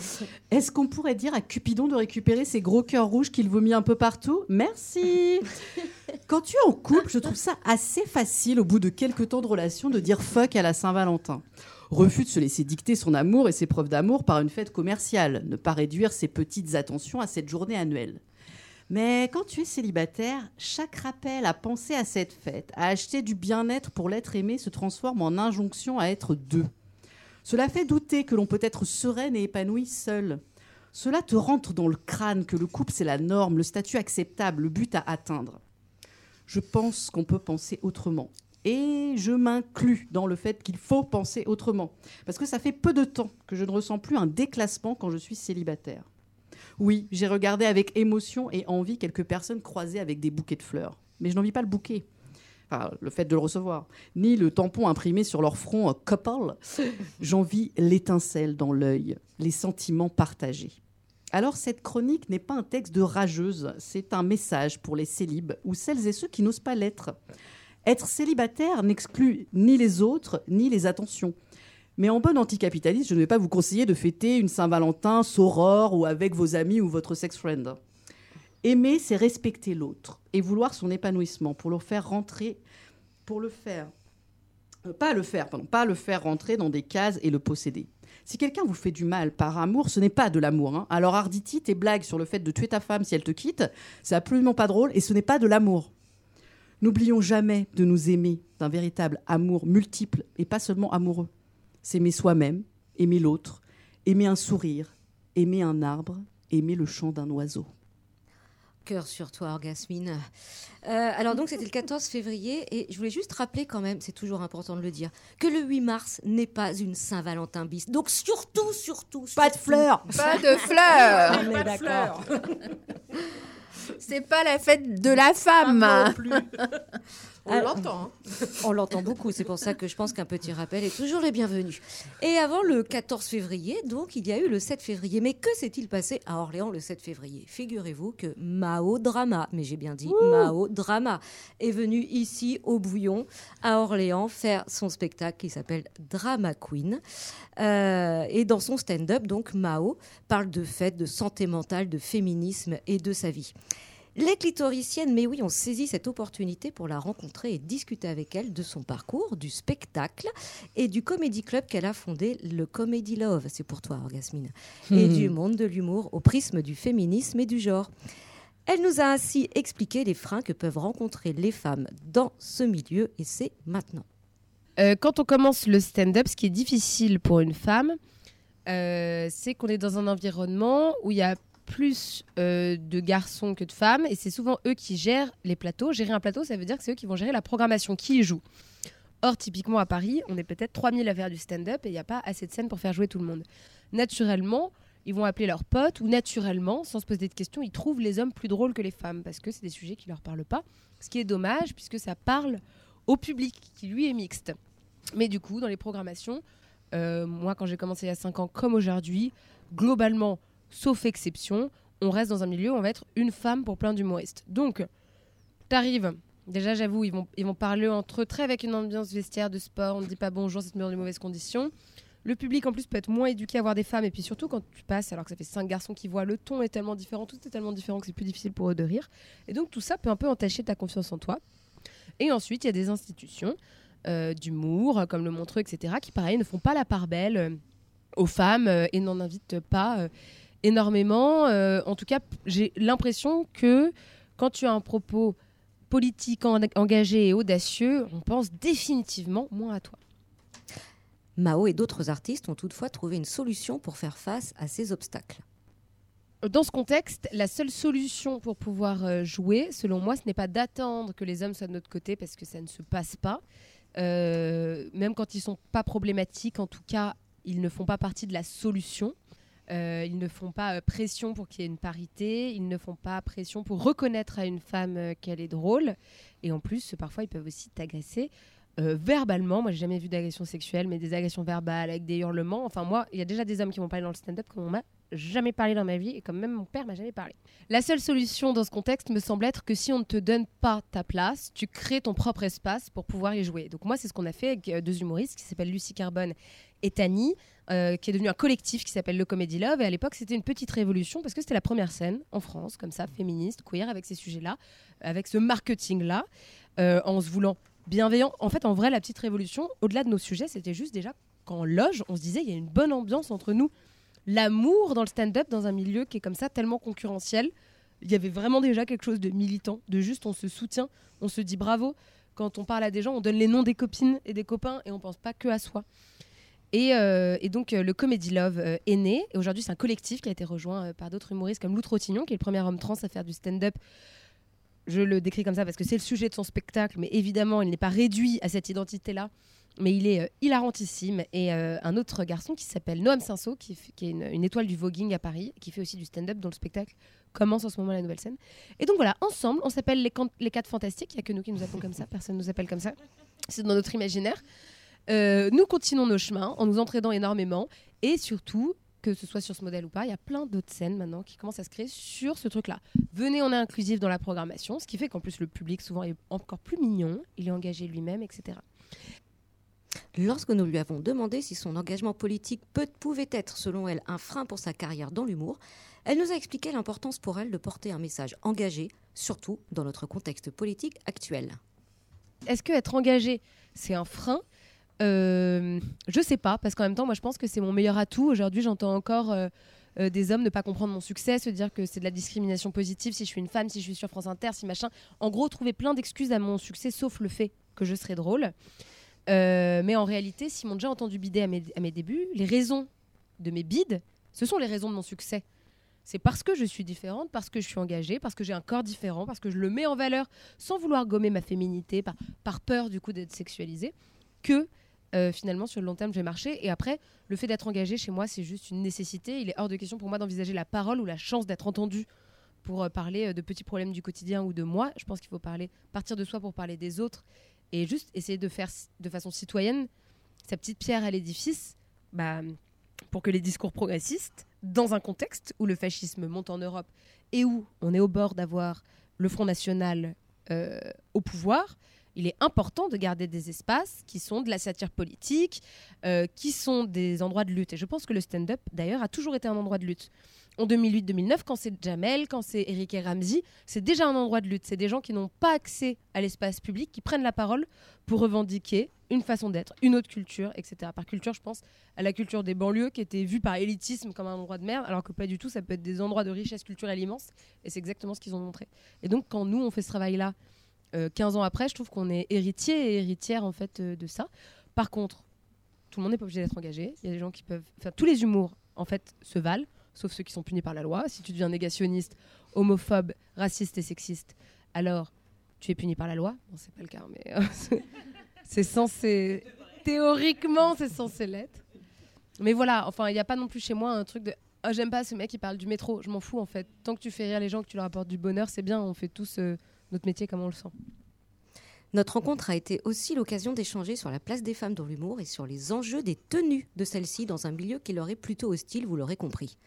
Est-ce qu'on pourrait dire à Cupidon de récupérer ces gros cœurs rouges qu'il vomit un peu partout? Merci Quand tu es en couple, je trouve ça assez facile, au bout de quelques temps de relation, de dire fuck à la Saint-Valentin. Refus de se laisser dicter son amour et ses preuves d'amour par une fête commerciale. Ne pas réduire ses petites attentions à cette journée annuelle. Mais quand tu es célibataire, chaque rappel à penser à cette fête, à acheter du bien-être pour l'être aimé, se transforme en injonction à être deux. Cela fait douter que l'on peut être sereine et épanouie seule. Cela te rentre dans le crâne que le couple c'est la norme, le statut acceptable, le but à atteindre. Je pense qu'on peut penser autrement. Et je m'inclus dans le fait qu'il faut penser autrement. Parce que ça fait peu de temps que je ne ressens plus un déclassement quand je suis célibataire. Oui, j'ai regardé avec émotion et envie quelques personnes croisées avec des bouquets de fleurs. Mais je n'en vis pas le bouquet. Enfin, le fait de le recevoir. Ni le tampon imprimé sur leur front euh, couple. J'en vis l'étincelle dans l'œil, les sentiments partagés. Alors cette chronique n'est pas un texte de rageuse, c'est un message pour les célibes ou celles et ceux qui n'osent pas l'être. Être célibataire n'exclut ni les autres ni les attentions. Mais en bon anticapitaliste, je ne vais pas vous conseiller de fêter une Saint-Valentin saurore ou avec vos amis ou votre sex friend. Aimer, c'est respecter l'autre et vouloir son épanouissement pour le faire rentrer, pour le faire, euh, pas le faire, pardon, pas le faire rentrer dans des cases et le posséder. Si quelqu'un vous fait du mal par amour, ce n'est pas de l'amour. hein. Alors Arditi, tes blagues sur le fait de tuer ta femme si elle te quitte, c'est absolument pas drôle et ce n'est pas de l'amour. N'oublions jamais de nous aimer d'un véritable amour multiple et pas seulement amoureux. S'aimer soi-même, aimer l'autre, aimer un sourire, aimer un arbre, aimer le chant d'un oiseau.
Cœur sur toi, Orgasmine. Euh, alors donc c'était le 14 février et je voulais juste rappeler quand même, c'est toujours important de le dire, que le 8 mars n'est pas une Saint-Valentin bis. Donc surtout, surtout,
Pas de
surtout-
fleurs
Pas de fleurs.
On est d'accord.
C'est pas la fête de la femme.
On
Ah.
l'entend. hein.
On l'entend beaucoup, c'est pour ça que je pense qu'un petit rappel est toujours les bienvenus. Et avant le 14 février, donc, il y a eu le 7 février. Mais que s'est-il passé à Orléans le 7 février? Figurez-vous que Mao Drama, mais j'ai bien dit Mao Drama, est venu ici au Bouillon, à Orléans, faire son spectacle qui s'appelle Drama Queen. Euh, et dans son stand-up, donc, Mao parle de fête, de santé mentale, de féminisme et de sa vie. Les clitoriciennes, mais oui, ont saisi cette opportunité pour la rencontrer et discuter avec elle de son parcours, du spectacle et du comédie club qu'elle a fondé, le Comedy Love, c'est pour toi, Orgasmine, et du monde de l'humour au prisme du féminisme et du genre. Elle nous a ainsi expliqué les freins que peuvent rencontrer les femmes dans ce milieu et c'est maintenant.
Euh, quand on commence le stand-up, ce qui est difficile pour une femme, euh, c'est qu'on est dans un environnement où il y a plus euh, de garçons que de femmes et c'est souvent eux qui gèrent les plateaux. Gérer un plateau, ça veut dire que c'est eux qui vont gérer la programmation, qui y joue? Or, typiquement à Paris, on est peut-être 3000 à faire du stand-up et il n'y a pas assez de scènes pour faire jouer tout le monde. Naturellement, ils vont appeler leurs potes ou naturellement, sans se poser de questions, ils trouvent les hommes plus drôles que les femmes parce que c'est des sujets qui leur parlent pas. Ce qui est dommage puisque ça parle au public qui lui est mixte. Mais du coup, dans les programmations, euh, moi quand j'ai commencé il y a 5 ans comme aujourd'hui, globalement, sauf exception, on reste dans un milieu où on va être une femme pour plein d'humoristes. Donc, t'arrives, déjà j'avoue, ils vont, ils vont parler entre eux très avec une ambiance vestiaire de sport, on ne dit pas bonjour, c'est dans de mauvaises conditions. Le public en plus peut être moins éduqué à voir des femmes et puis surtout quand tu passes alors que ça fait cinq garçons qui voient le ton est tellement différent, tout est tellement différent que c'est plus difficile pour eux de rire. Et donc tout ça peut un peu entacher ta confiance en toi. Et ensuite il y a des institutions euh, d'humour comme le Montreux etc qui pareil ne font pas la part belle euh, aux femmes euh, et n'en invitent pas énormément. en tout cas j'ai l'impression que quand tu as un propos politique engagé et audacieux, on pense définitivement moins à toi.
Mao et d'autres artistes ont toutefois trouvé une solution pour faire face à ces obstacles.
Dans ce contexte, la seule solution pour pouvoir euh, jouer, selon moi, ce n'est pas d'attendre que les hommes soient de notre côté parce que ça ne se passe pas. Euh, même quand ils sont pas problématiques, en tout cas, ils ne font pas partie de la solution. Euh, ils ne font pas pression pour qu'il y ait une parité. Ils ne font pas pression pour reconnaître à une femme qu'elle est drôle. Et en plus, parfois, ils peuvent aussi t'agresser euh, verbalement, moi j'ai jamais vu d'agression sexuelle, mais des agressions verbales avec des hurlements. Enfin, moi, il y a déjà des hommes qui m'ont parlé dans le stand-up qu'on m'a jamais parlé dans ma vie et comme même mon père m'a jamais parlé. La seule solution dans ce contexte me semble être que si on ne te donne pas ta place, tu crées ton propre espace pour pouvoir y jouer. Donc moi, c'est ce qu'on a fait avec euh, deux humoristes qui s'appellent Lucie Carbone et Tani, euh, qui est devenu un collectif qui s'appelle le Comedy Love. Et à l'époque, c'était une petite révolution parce que c'était la première scène en France, comme ça, féministe, queer, avec ces sujets-là, avec ce marketing-là, en se voulant bienveillant. En fait, en vrai, la petite révolution, au-delà de nos sujets, c'était juste déjà qu'en loge, on se disait, il y a une bonne ambiance entre nous. L'amour dans le stand-up, dans un milieu qui est comme ça, tellement concurrentiel, il y avait vraiment déjà quelque chose de militant, de juste on se soutient, on se dit bravo. Quand on parle à des gens, on donne les noms des copines et des copains et on pense pas que à soi. Et, euh, donc euh, le Comedy Love euh, est né. Et aujourd'hui, c'est un collectif qui a été rejoint par d'autres humoristes comme Lou Trottignon, qui est le premier homme trans à faire du stand-up je le décris comme ça parce que c'est le sujet de son spectacle, mais évidemment, il n'est pas réduit à cette identité-là. Mais il est hilarantissime. Et un autre garçon qui s'appelle Noam Sinso, qui, qui est une, étoile du voguing à Paris, qui fait aussi du stand-up, dont le spectacle commence en ce moment la nouvelle scène. Et donc voilà, ensemble, on s'appelle les, les quatre fantastiques. Il n'y a que nous qui nous appelons comme ça, personne ne nous appelle comme ça. C'est dans notre imaginaire. Euh, nous continuons nos chemins en nous entraînant énormément et surtout que ce soit sur ce modèle ou pas, il y a plein d'autres scènes maintenant qui commencent à se créer sur ce truc-là. Venez, on est inclusif dans la programmation, ce qui fait qu'en plus le public souvent est encore plus mignon, il est engagé lui-même, etc.
Lorsque nous lui avons demandé si son engagement politique peut, pouvait être, selon elle, un frein pour sa carrière dans l'humour, elle nous a expliqué l'importance pour elle de porter un message engagé, surtout dans notre contexte politique actuel.
Est-ce que être engagé, c'est un frein euh, je sais pas, parce qu'en même temps, moi, je pense que c'est mon meilleur atout. Aujourd'hui, j'entends encore euh, euh, des hommes ne pas comprendre mon succès, se dire que c'est de la discrimination positive si je suis une femme, si je suis sur France Inter, si machin. En gros, trouver plein d'excuses à mon succès, sauf le fait que je serais drôle. mais en réalité, si m'ont déjà entendu bider à mes, à mes débuts, les raisons de mes bides, ce sont les raisons de mon succès. C'est parce que je suis différente, parce que je suis engagée, parce que j'ai un corps différent, parce que je le mets en valeur sans vouloir gommer ma féminité, par, par peur du coup d'être sexualisée, que euh, finalement, sur le long terme, je vais marcher. Et après, le fait d'être engagé chez moi, c'est juste une nécessité. Il est hors de question pour moi d'envisager la parole ou la chance d'être entendu pour euh, parler euh, de petits problèmes du quotidien ou de moi. Je pense qu'il faut parler, partir de soi pour parler des autres et juste essayer de faire de façon citoyenne sa petite pierre à l'édifice bah, pour que les discours progressistes, dans un contexte où le fascisme monte en Europe et où on est au bord d'avoir le Front National au pouvoir, il est important de garder des espaces qui sont de la satire politique, euh, qui sont des endroits de lutte. Et je pense que le stand-up, d'ailleurs, a toujours été un endroit de lutte. En 2008-2009, quand c'est Jamel, quand c'est Eric et Ramsey, c'est déjà un endroit de lutte. C'est des gens qui n'ont pas accès à l'espace public, qui prennent la parole pour revendiquer une façon d'être, une autre culture, etc. Par culture, je pense à la culture des banlieues qui était vue par élitisme comme un endroit de merde, alors que pas du tout, ça peut être des endroits de richesse culturelle immense. Et c'est exactement ce qu'ils ont montré. Et donc, quand nous, on fait ce travail-là, 15 ans après, je trouve qu'on est héritier et héritière en fait euh, de ça. Par contre, tout le monde n'est pas obligé d'être engagé. Il y a des gens qui peuvent. Tous les humours, en fait, se valent, sauf ceux qui sont punis par la loi. Si tu deviens négationniste, homophobe, raciste et sexiste, alors tu es puni par la loi. Bon, c'est pas le cas, mais euh, c'est censé. Théoriquement, c'est censé l'être. Mais voilà, enfin, il n'y a pas non plus chez moi un truc de. Ah, j'aime pas ce mec qui parle du métro. Je m'en fous en fait. Tant que tu fais rire les gens, que tu leur apportes du bonheur, c'est bien. On fait tous euh, notre métier comme on le sent.
Notre rencontre a été aussi l'occasion d'échanger sur la place des femmes dans l'humour et sur les enjeux des tenues de celles-ci dans un milieu qui leur est plutôt hostile, vous l'aurez compris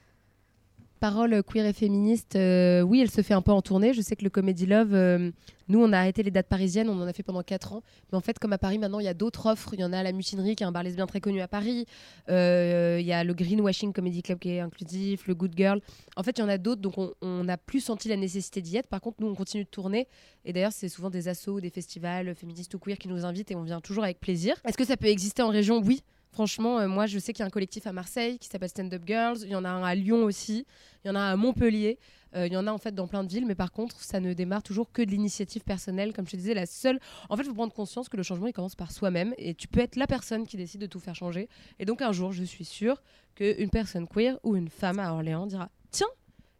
parole queer et féministe, euh, oui, elle se fait un peu en tournée. Je sais que le Comedy Love, euh, nous, on a arrêté les dates parisiennes, on en a fait pendant 4 ans. Mais en fait, comme à Paris, maintenant, il y a d'autres offres. Il y en a la Mutinerie, qui est un bar lesbien très connu à Paris. Euh, il y a le Greenwashing Comedy Club, qui est inclusif, le Good Girl. En fait, il y en a d'autres, donc on n'a plus senti la nécessité d'y être. Par contre, nous, on continue de tourner. Et d'ailleurs, c'est souvent des assos, des festivals féministes ou queer qui nous invitent et on vient toujours avec plaisir. Est-ce que ça peut exister en région? Oui. Franchement, euh, moi, je sais qu'il y a un collectif à Marseille qui s'appelle Stand Up Girls. Il y en a un à Lyon aussi. Il y en a un à Montpellier. Euh, il y en a en fait dans plein de villes, mais par contre, ça ne démarre toujours que de l'initiative personnelle. Comme je te disais, la seule. En fait, il faut prendre conscience que le changement, il commence par soi-même. Et tu peux être la personne qui décide de tout faire changer. Et donc, un jour, je suis sûre qu'une personne queer ou une femme à Orléans dira Tiens,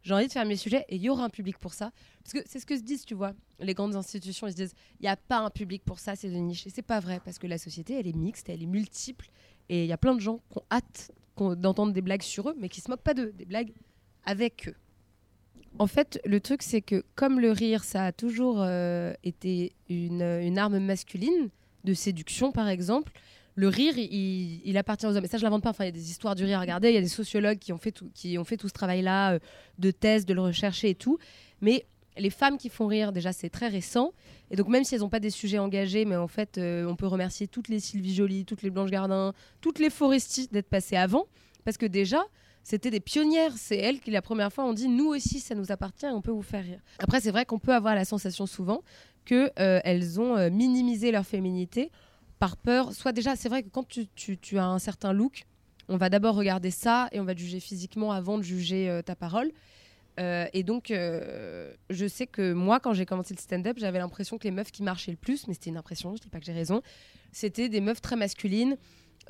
j'ai envie de faire mes sujets et il y aura un public pour ça. Parce que c'est ce que se disent, tu vois, les grandes institutions, ils se disent, il n'y a pas un public pour ça, c'est de niche. Et c'est pas vrai, parce que la société, elle est mixte, elle est multiple, et il y a plein de gens qui ont hâte d'entendre des blagues sur eux, mais qui se moquent pas d'eux, des blagues avec eux. En fait, le truc, c'est que comme le rire, ça a toujours euh, été une, arme masculine, de séduction par exemple, le rire, il, appartient aux hommes. Et ça, je l'invente pas. Enfin, il y a des histoires du rire. Regardez, il y a des sociologues qui ont fait tout, qui ont fait tout ce travail-là, euh, de thèse, de le rechercher et tout. Mais les femmes qui font rire, déjà, c'est très récent. Et donc, même si elles n'ont pas des sujets engagés, mais en fait, euh, on peut remercier toutes les Sylvie Joly, toutes les Blanche Gardin, toutes les Foresti d'être passées avant. Parce que déjà, c'était des pionnières. C'est elles qui, la première fois, ont dit nous aussi, ça nous appartient on peut vous faire rire. Après, c'est vrai qu'on peut avoir la sensation souvent qu'elles euh, ont euh, minimisé leur féminité par peur. Soit déjà, c'est vrai que quand tu, as un certain look, on va d'abord regarder ça et on va juger physiquement avant de juger ta parole. Euh, et donc, euh, je sais que moi, quand j'ai commencé le stand-up, j'avais l'impression que les meufs qui marchaient le plus, mais c'était une impression, je dis pas que j'ai raison, c'était des meufs très masculines.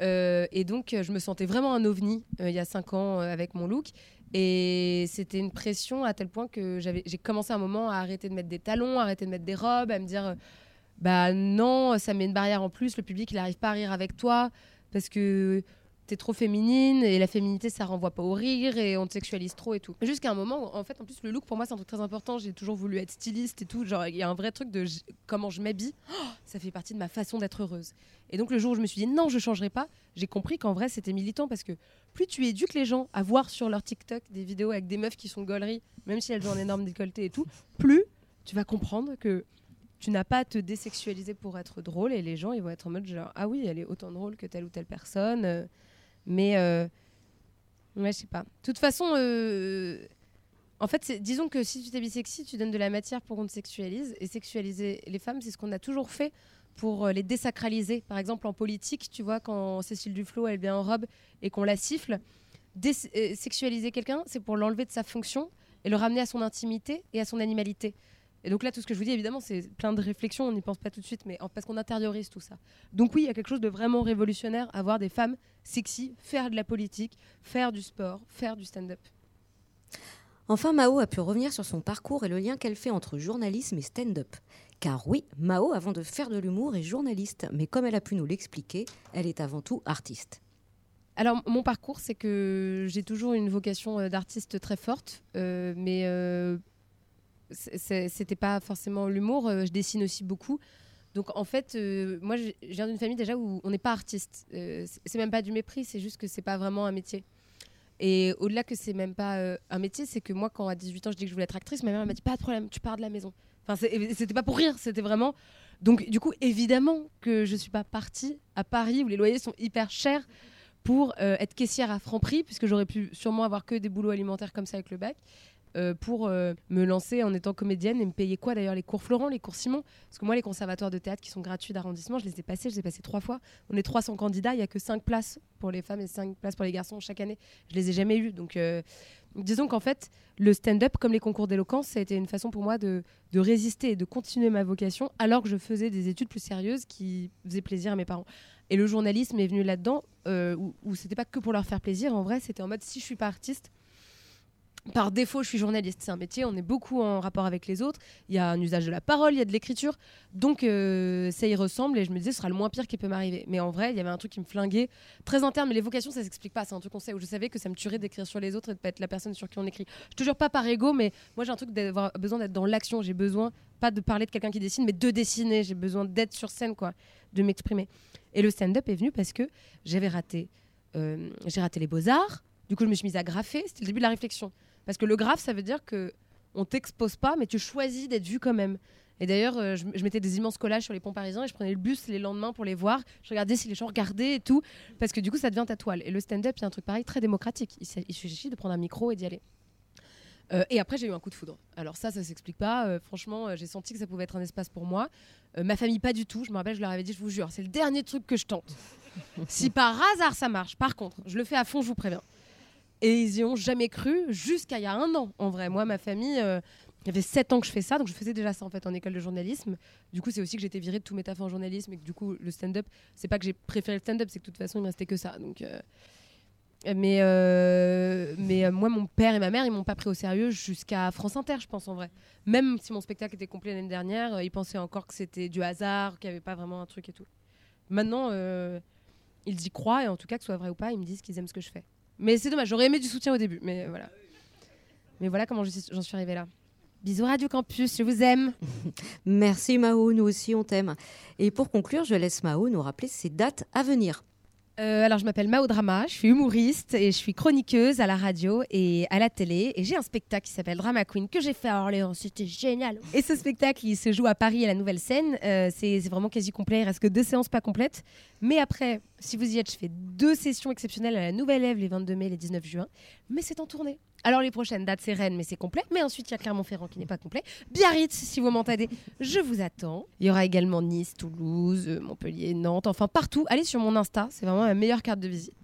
Euh, et donc, je me sentais vraiment un ovni il y a cinq ans avec mon look. Et c'était une pression à tel point que j'ai commencé un moment à arrêter de mettre des talons, à arrêter de mettre des robes, à me dire bah non, ça met une barrière en plus, le public il n'arrive pas à rire avec toi parce que t'es trop féminine et la féminité ça renvoie pas au rire et on te sexualise trop et tout. Jusqu'à un moment, en fait, en plus le look pour moi c'est un truc très important. J'ai toujours voulu être styliste et tout. Genre il y a un vrai truc de comment je m'habille. Oh, ça fait partie de ma façon d'être heureuse. Et donc le jour où je me suis dit non je changerai pas, j'ai compris qu'en vrai c'était militant parce que plus tu éduques les gens à voir sur leur TikTok des vidéos avec des meufs qui sont gauleries, même si elles ont un énorme décolleté et tout, plus tu vas comprendre que tu n'as pas à te désexualiser pour être drôle et les gens ils vont être en mode genre ah oui elle est autant drôle que telle ou telle personne mais euh, ouais, je sais pas. De toute façon, euh, en fait, disons que si tu t'habilles sexy, tu donnes de la matière pour qu'on te sexualise. Et sexualiser les femmes, c'est ce qu'on a toujours fait pour euh, les désacraliser. Par exemple, en politique, tu vois, quand Cécile Duflot, elle vient en robe et qu'on la siffle, sexualiser quelqu'un, c'est pour l'enlever de sa fonction et le ramener à son intimité et à son animalité. Et donc là, tout ce que je vous dis, évidemment, c'est plein de réflexions, on n'y pense pas tout de suite, mais parce qu'on intériorise tout ça. Donc oui, il y a quelque chose de vraiment révolutionnaire à voir des femmes sexy faire de la politique, faire du sport, faire du stand-up.
Enfin, Mao a pu revenir sur son parcours et le lien qu'elle fait entre journalisme et stand-up. Car oui, Mao, avant de faire de l'humour, est journaliste, mais comme elle a pu nous l'expliquer, elle est avant tout artiste.
Alors, mon parcours, c'est que j'ai toujours une vocation euh, d'artiste très forte, euh, mais euh, c'était pas forcément l'humour. Euh, je dessine aussi beaucoup. Donc en fait, euh, moi, je viens d'une famille déjà où on n'est pas artiste. Euh, c'est même pas du mépris, c'est juste que c'est pas vraiment un métier. Et au-delà que c'est même pas un métier, c'est que moi, quand à 18 ans, je dis que je voulais être actrice, ma mère m'a dit pas de problème, tu pars de la maison. Enfin, c'était pas pour rire, c'était vraiment Donc, du coup, évidemment que je suis pas partie à Paris où les loyers sont hyper chers pour être caissière à Franprix, puisque j'aurais pu sûrement avoir que des boulots alimentaires comme ça avec le bac. Euh, pour euh, me lancer en étant comédienne et me payer quoi d'ailleurs les cours Florent, les cours Simon? Parce que moi, les conservatoires de théâtre qui sont gratuits d'arrondissement, je les ai passés, je les ai passés trois fois. On est 300 candidats, il n'y a que 5 places pour les femmes et 5 places pour les garçons chaque année. Je les ai jamais eus. Donc, euh, disons qu'en fait, le stand-up, comme les concours d'éloquence, ça a été une façon pour moi de, résister et de continuer ma vocation alors que je faisais des études plus sérieuses qui faisaient plaisir à mes parents. Et le journalisme est venu là-dedans, où, où c'était pas que pour leur faire plaisir. En vrai, c'était en mode si je suis pas artiste, par défaut, je suis journaliste. C'est un métier, on est beaucoup en rapport avec les autres. Il y a un usage de la parole, il y a de l'écriture. Donc, euh, ça y ressemble. Et je me disais, ce sera le moins pire qui peut m'arriver. Mais en vrai, il y avait un truc qui me flinguait. Très interne, mais les vocations, ça s'explique pas. C'est un truc qu'on sait où je savais que ça me tuerait d'écrire sur les autres et de pas être la personne sur qui on écrit. Je te jure pas par ego, mais moi, j'ai un truc d'avoir besoin d'être dans l'action. J'ai besoin, pas de parler de quelqu'un qui dessine, mais de dessiner. J'ai besoin d'être sur scène, quoi, de m'exprimer. Et le stand-up est venu parce que j'avais raté. euh, j'ai raté les beaux-arts. Du coup, je me suis mise à graffer. C'était le début de la réflexion. Parce que le graphe, ça veut dire que on t'expose pas, mais tu choisis d'être vu quand même. Et d'ailleurs, euh, je, mettais des immenses collages sur les ponts parisiens et je prenais le bus les lendemains pour les voir. Je regardais si les gens regardaient et tout, parce que du coup, ça devient ta toile. Et le stand-up, a un truc pareil, très démocratique. Il, suffit de prendre un micro et d'y aller. Euh, et après, j'ai eu un coup de foudre. Alors ça, ça s'explique pas. Euh, franchement, j'ai senti que ça pouvait être un espace pour moi. Ma famille, pas du tout. Je me rappelle, je leur avais dit, je vous jure, c'est le dernier truc que je tente. si par hasard ça marche, par contre, je le fais à fond, je vous préviens. Et ils y ont jamais cru jusqu'à il y a un an, en vrai. Moi, ma famille, euh, il y avait sept ans que je fais ça, donc je faisais déjà ça en fait en école de journalisme. Du coup, c'est aussi que j'étais virée de tous mes tafs en journalisme et que du coup, le stand-up, c'est pas que j'ai préféré le stand-up, c'est que de toute façon, il me restait que ça. Donc, euh, mais euh, mais moi, mon père et ma mère, ils m'ont pas pris au sérieux jusqu'à France Inter, je pense en vrai. Même si mon spectacle était complet l'année dernière, ils pensaient encore que c'était du hasard, qu'il y avait pas vraiment un truc et tout. Maintenant, ils y croient et en tout cas, que ce soit vrai ou pas, ils me disent qu'ils aiment ce que je fais. Mais c'est dommage, j'aurais aimé du soutien au début, mais voilà. Mais voilà comment j'en suis arrivée là. Bisous Radio Campus, je vous aime.
Merci Mao, nous aussi on t'aime. Et pour conclure, je laisse Mao nous rappeler ses dates à venir.
Euh, alors, je m'appelle Mao Drama, je suis humoriste et je suis chroniqueuse à la radio et à la télé. Et j'ai un spectacle qui s'appelle Drama Queen que j'ai fait à Orléans, c'était génial. Et ce spectacle, il se joue à Paris à la Nouvelle Scène. Euh, c'est vraiment quasi complet, il reste que deux séances pas complètes. Mais après, si vous y êtes, je fais deux sessions exceptionnelles à la Nouvelle Ève les 22 mai et les 19 juin. Mais c'est en tournée. Alors, les prochaines dates, c'est Rennes, mais c'est complet. Mais ensuite, il y a Clermont-Ferrand qui n'est pas complet. Biarritz, si vous m'entendez, je vous attends. Il y aura également Nice, Toulouse, euh, Montpellier, Nantes, enfin partout. Allez sur mon Insta, c'est vraiment ma meilleure carte de visite.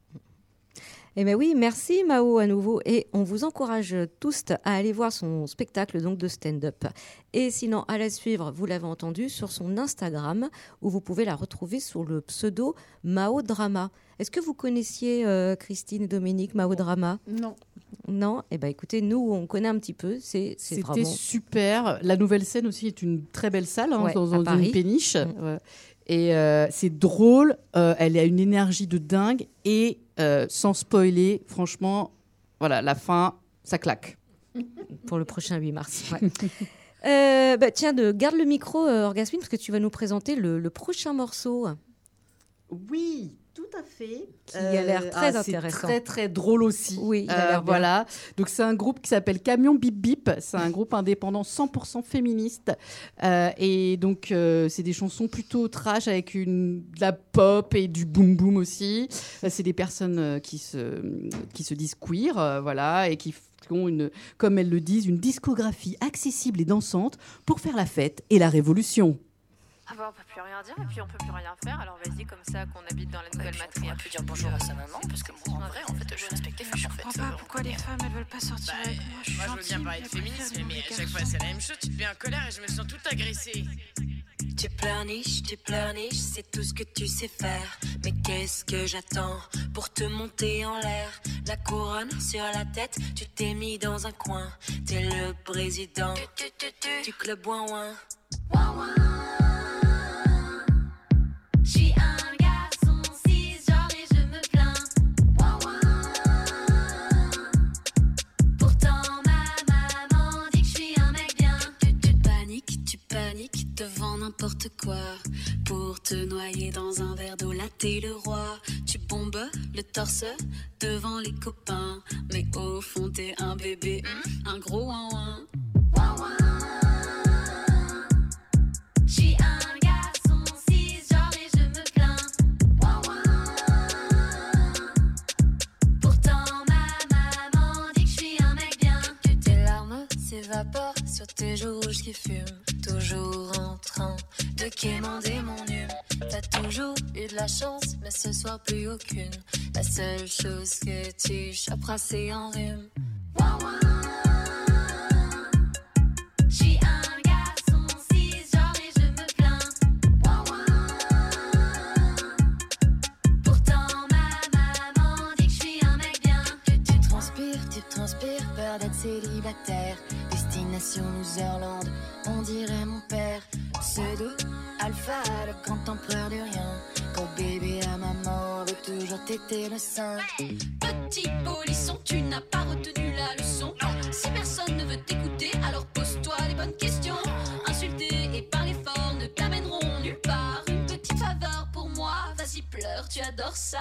Eh bien oui, merci Mao à nouveau et on vous encourage tous à aller voir son spectacle donc de stand-up. Et sinon, à la suivre, vous l'avez entendu, sur son Instagram où vous pouvez la retrouver sous le pseudo Mao Drama. Est-ce que vous connaissiez euh, Christine et Dominique Mao Drama?
Non.
Non Eh bien écoutez, nous on connaît un petit peu, c'est c'est
C'était
vraiment...
super. La nouvelle scène aussi est une très belle salle hein,
Ouais,
dans, une péniche. Ouais. Et euh, c'est drôle. euh, elle a une énergie de dingue et euh, sans spoiler, franchement, voilà, la fin, ça claque.
pour le prochain 8 mars. ouais. Euh, bah, tiens, de, garde le micro, euh, Orgasmine, parce que tu vas nous présenter le, le prochain morceau.
Oui, tout à fait.
Qui a l'air très
c'est
intéressant.
Très très drôle aussi.
Oui, il a
Euh, voilà. Donc c'est un groupe qui s'appelle Camion Bip Bip. C'est un groupe indépendant 100% féministe. Euh, et donc euh, c'est des chansons plutôt trash avec une de la pop et du boom boom aussi. Euh, c'est des personnes euh, qui se qui se disent queer, euh, voilà, et qui ont une, comme elles le disent, une discographie accessible et dansante pour faire la fête et la révolution.
Ah bah on peut plus rien dire et puis on peut plus rien faire alors vas-y comme ça qu'on habite dans la nouvelle matriarche.
pu dire bonjour à sa maman parce que moi en vrai en fait je suis respectée
Je comprends pas pourquoi les femmes elles veulent pas sortir avec moi. Je suis
Moi je veux bien parler de féminisme
les
mais à chaque fois c'est la même chose, tu te mets en colère et je me sens toute agressée.
Tu pleurniches, tu pleurniches, c'est tout ce que tu sais faire. Mais qu'est-ce que j'attends pour te monter en l'air? La couronne sur la tête, tu t'es mis dans un coin. T'es le président du club ouin ouin. N'importe quoi. Pour te noyer dans un verre d'eau, là t'es le roi. Tu bombes le torse devant les copains. Mais au fond t'es un bébé, un gros ouin ouin.
J'suis un
toujours en train de quémander mon hume. T'as toujours eu de la chance, mais ce soir plus aucune. La seule chose que tu choperas, c'est en rhume.
Petit polisson, tu n'as pas retenu la leçon. Si personne ne veut t'écouter, alors pose-toi les bonnes questions. Insulter et parler fort ne t'amèneront nulle part. Une petite faveur pour moi, vas-y pleure, tu adores ça.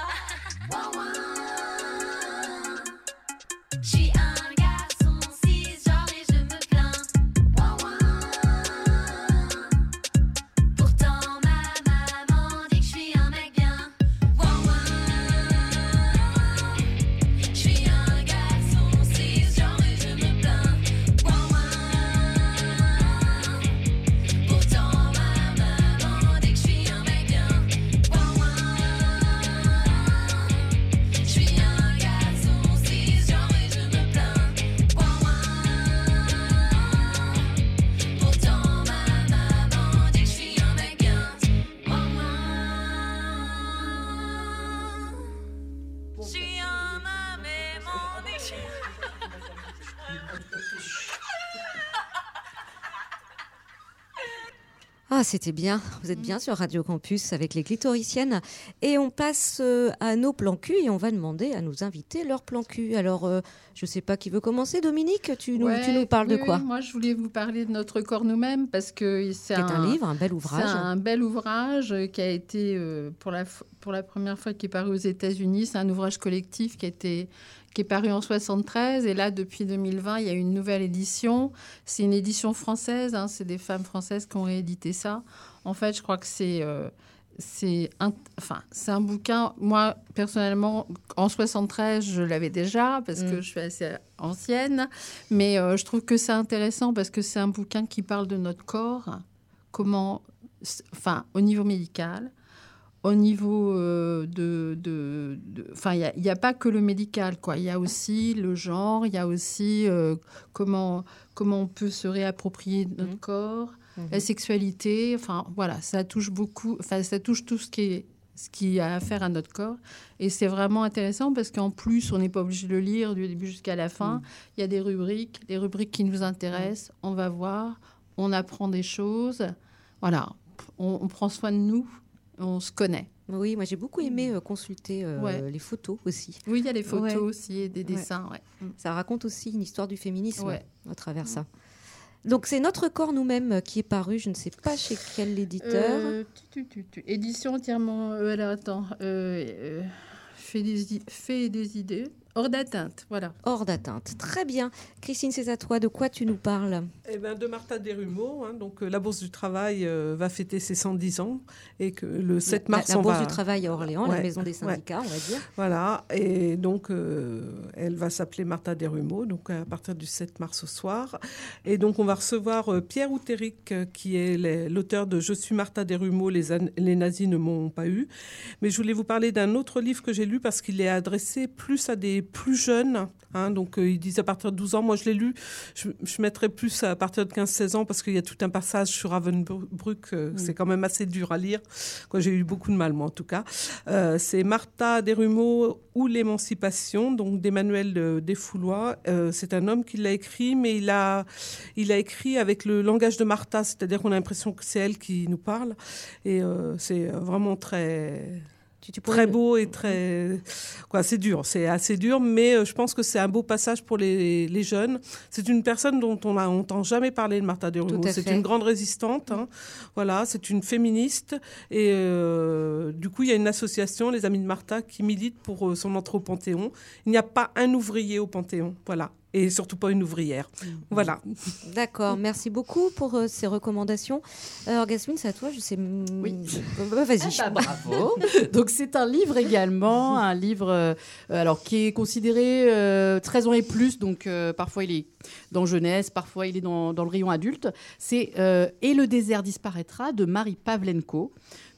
She
Ah, c'était bien. Vous êtes bien sur Radio Campus avec les clitoriciennes. Et on passe euh, à nos plans cul et on va demander à nos invités leur plan cul. Alors, euh, je ne sais pas qui veut commencer. Dominique, tu nous, tu
Ouais,
nous parles de quoi
oui, Moi, je voulais vous parler de notre corps nous-mêmes parce que c'est
un livre, un bel ouvrage.
C'est un bel ouvrage qui a été euh, pour la f- pour la première fois qui est paru aux États-Unis. C'est un ouvrage collectif qui a été qui est paru en 73 et là depuis 2020 il y a une nouvelle édition. C'est une édition française. hein, c'est des femmes françaises qui ont réédité ça. En fait, je crois que c'est euh, c'est un, enfin, c'est un bouquin. Moi, personnellement, en 73, je l'avais déjà parce que
Mm.
je suis assez ancienne. Mais euh, je trouve que c'est intéressant parce que c'est un bouquin qui parle de notre corps, comment, enfin, au niveau médical, au niveau euh, de, de, enfin, il n'y a, pas que le médical, quoi. Il y a aussi le genre, il y a aussi euh, comment, comment on peut se réapproprier notre corps, la sexualité. Enfin, voilà, ça touche beaucoup. Enfin, ça touche tout ce qui est ce qui a affaire à notre corps. Et c'est vraiment intéressant parce qu'en plus, on n'est pas obligé de le lire du début jusqu'à la fin. Il y a des rubriques, des rubriques qui nous intéressent. On va voir, on apprend des choses. Voilà, on, on prend soin de nous, on se connaît.
Oui, moi j'ai beaucoup aimé euh, consulter euh,
Ouais.
les photos aussi.
Oui, il y a des photos
Ouais.
aussi et des dessins. Ouais.
Ça raconte aussi une histoire du féminisme
Ouais.
à travers ça. Donc c'est Notre corps nous-mêmes euh, qui est paru, je ne sais pas chez quel éditeur.
Euh, tu, tu, tu, tu. Édition entièrement. euh, alors attends. Euh, euh, fait, des, i- fait des idées. Hors d'atteinte, voilà.
Hors d'atteinte. Très bien. Christine, c'est à toi. De quoi tu nous parles?
Eh ben, de Martha Desrumeaux. hein, donc, euh, la Bourse du Travail euh, va fêter ses 110 ans. Et que le 7
La-
mars,
la
on
Bourse
va-
du Travail à Orléans, la maison des
ouais.
syndicats, on va dire.
Voilà. Et donc, euh, elle va s'appeler Martha Desrumeaux, donc à partir du 7 mars au soir. Et donc, on va recevoir euh, Pierre Outéric, qui est l'auteur de Je suis Martha Desrumeaux, les, les nazis ne m'ont pas eu. Mais je voulais vous parler d'un autre livre que j'ai lu parce qu'il est adressé plus à des plus jeunes. hein. donc, euh, ils disent à partir de 12 ans. Moi, je l'ai lu. Je, je mettrais plus à partir de 15-16 ans parce qu'il y a tout un passage sur Ravensbrück. euh, C'est quand même assez dur à lire. Quoi, J'ai eu beaucoup de mal, moi, en tout cas. Euh, c'est Martha Desrumeaux ou l'émancipation, donc d'Emmanuel Desfoulois. C'est un homme qui l'a écrit, mais il a, il a écrit avec le langage de Martha, c'est-à-dire qu'on a l'impression que c'est elle qui nous parle. Et c'est vraiment très très beau et très quoi c'est dur c'est assez dur mais euh, je pense que c'est un beau passage pour les, les jeunes. C'est une personne dont on n'a entend jamais parler de Martha
à
c'est une grande résistante hein. voilà c'est une féministe et euh, du coup il y a une association les amis de Martha qui milite pour euh, son entrée au Panthéon il n'y a pas un ouvrier au Panthéon voilà et surtout pas une ouvrière. Voilà.
D'accord, merci beaucoup pour euh, ces recommandations. Alors, Gasmine, c'est à toi, je sais. Oui. Vas-y.
Ah bah, bravo. Donc, c'est un livre également, un livre euh, alors, qui est considéré euh, 13 ans et plus, donc euh, parfois il est dans jeunesse, parfois il est dans, dans le rayon adulte. C'est euh, Et le désert disparaîtra de Marie Pavlenko.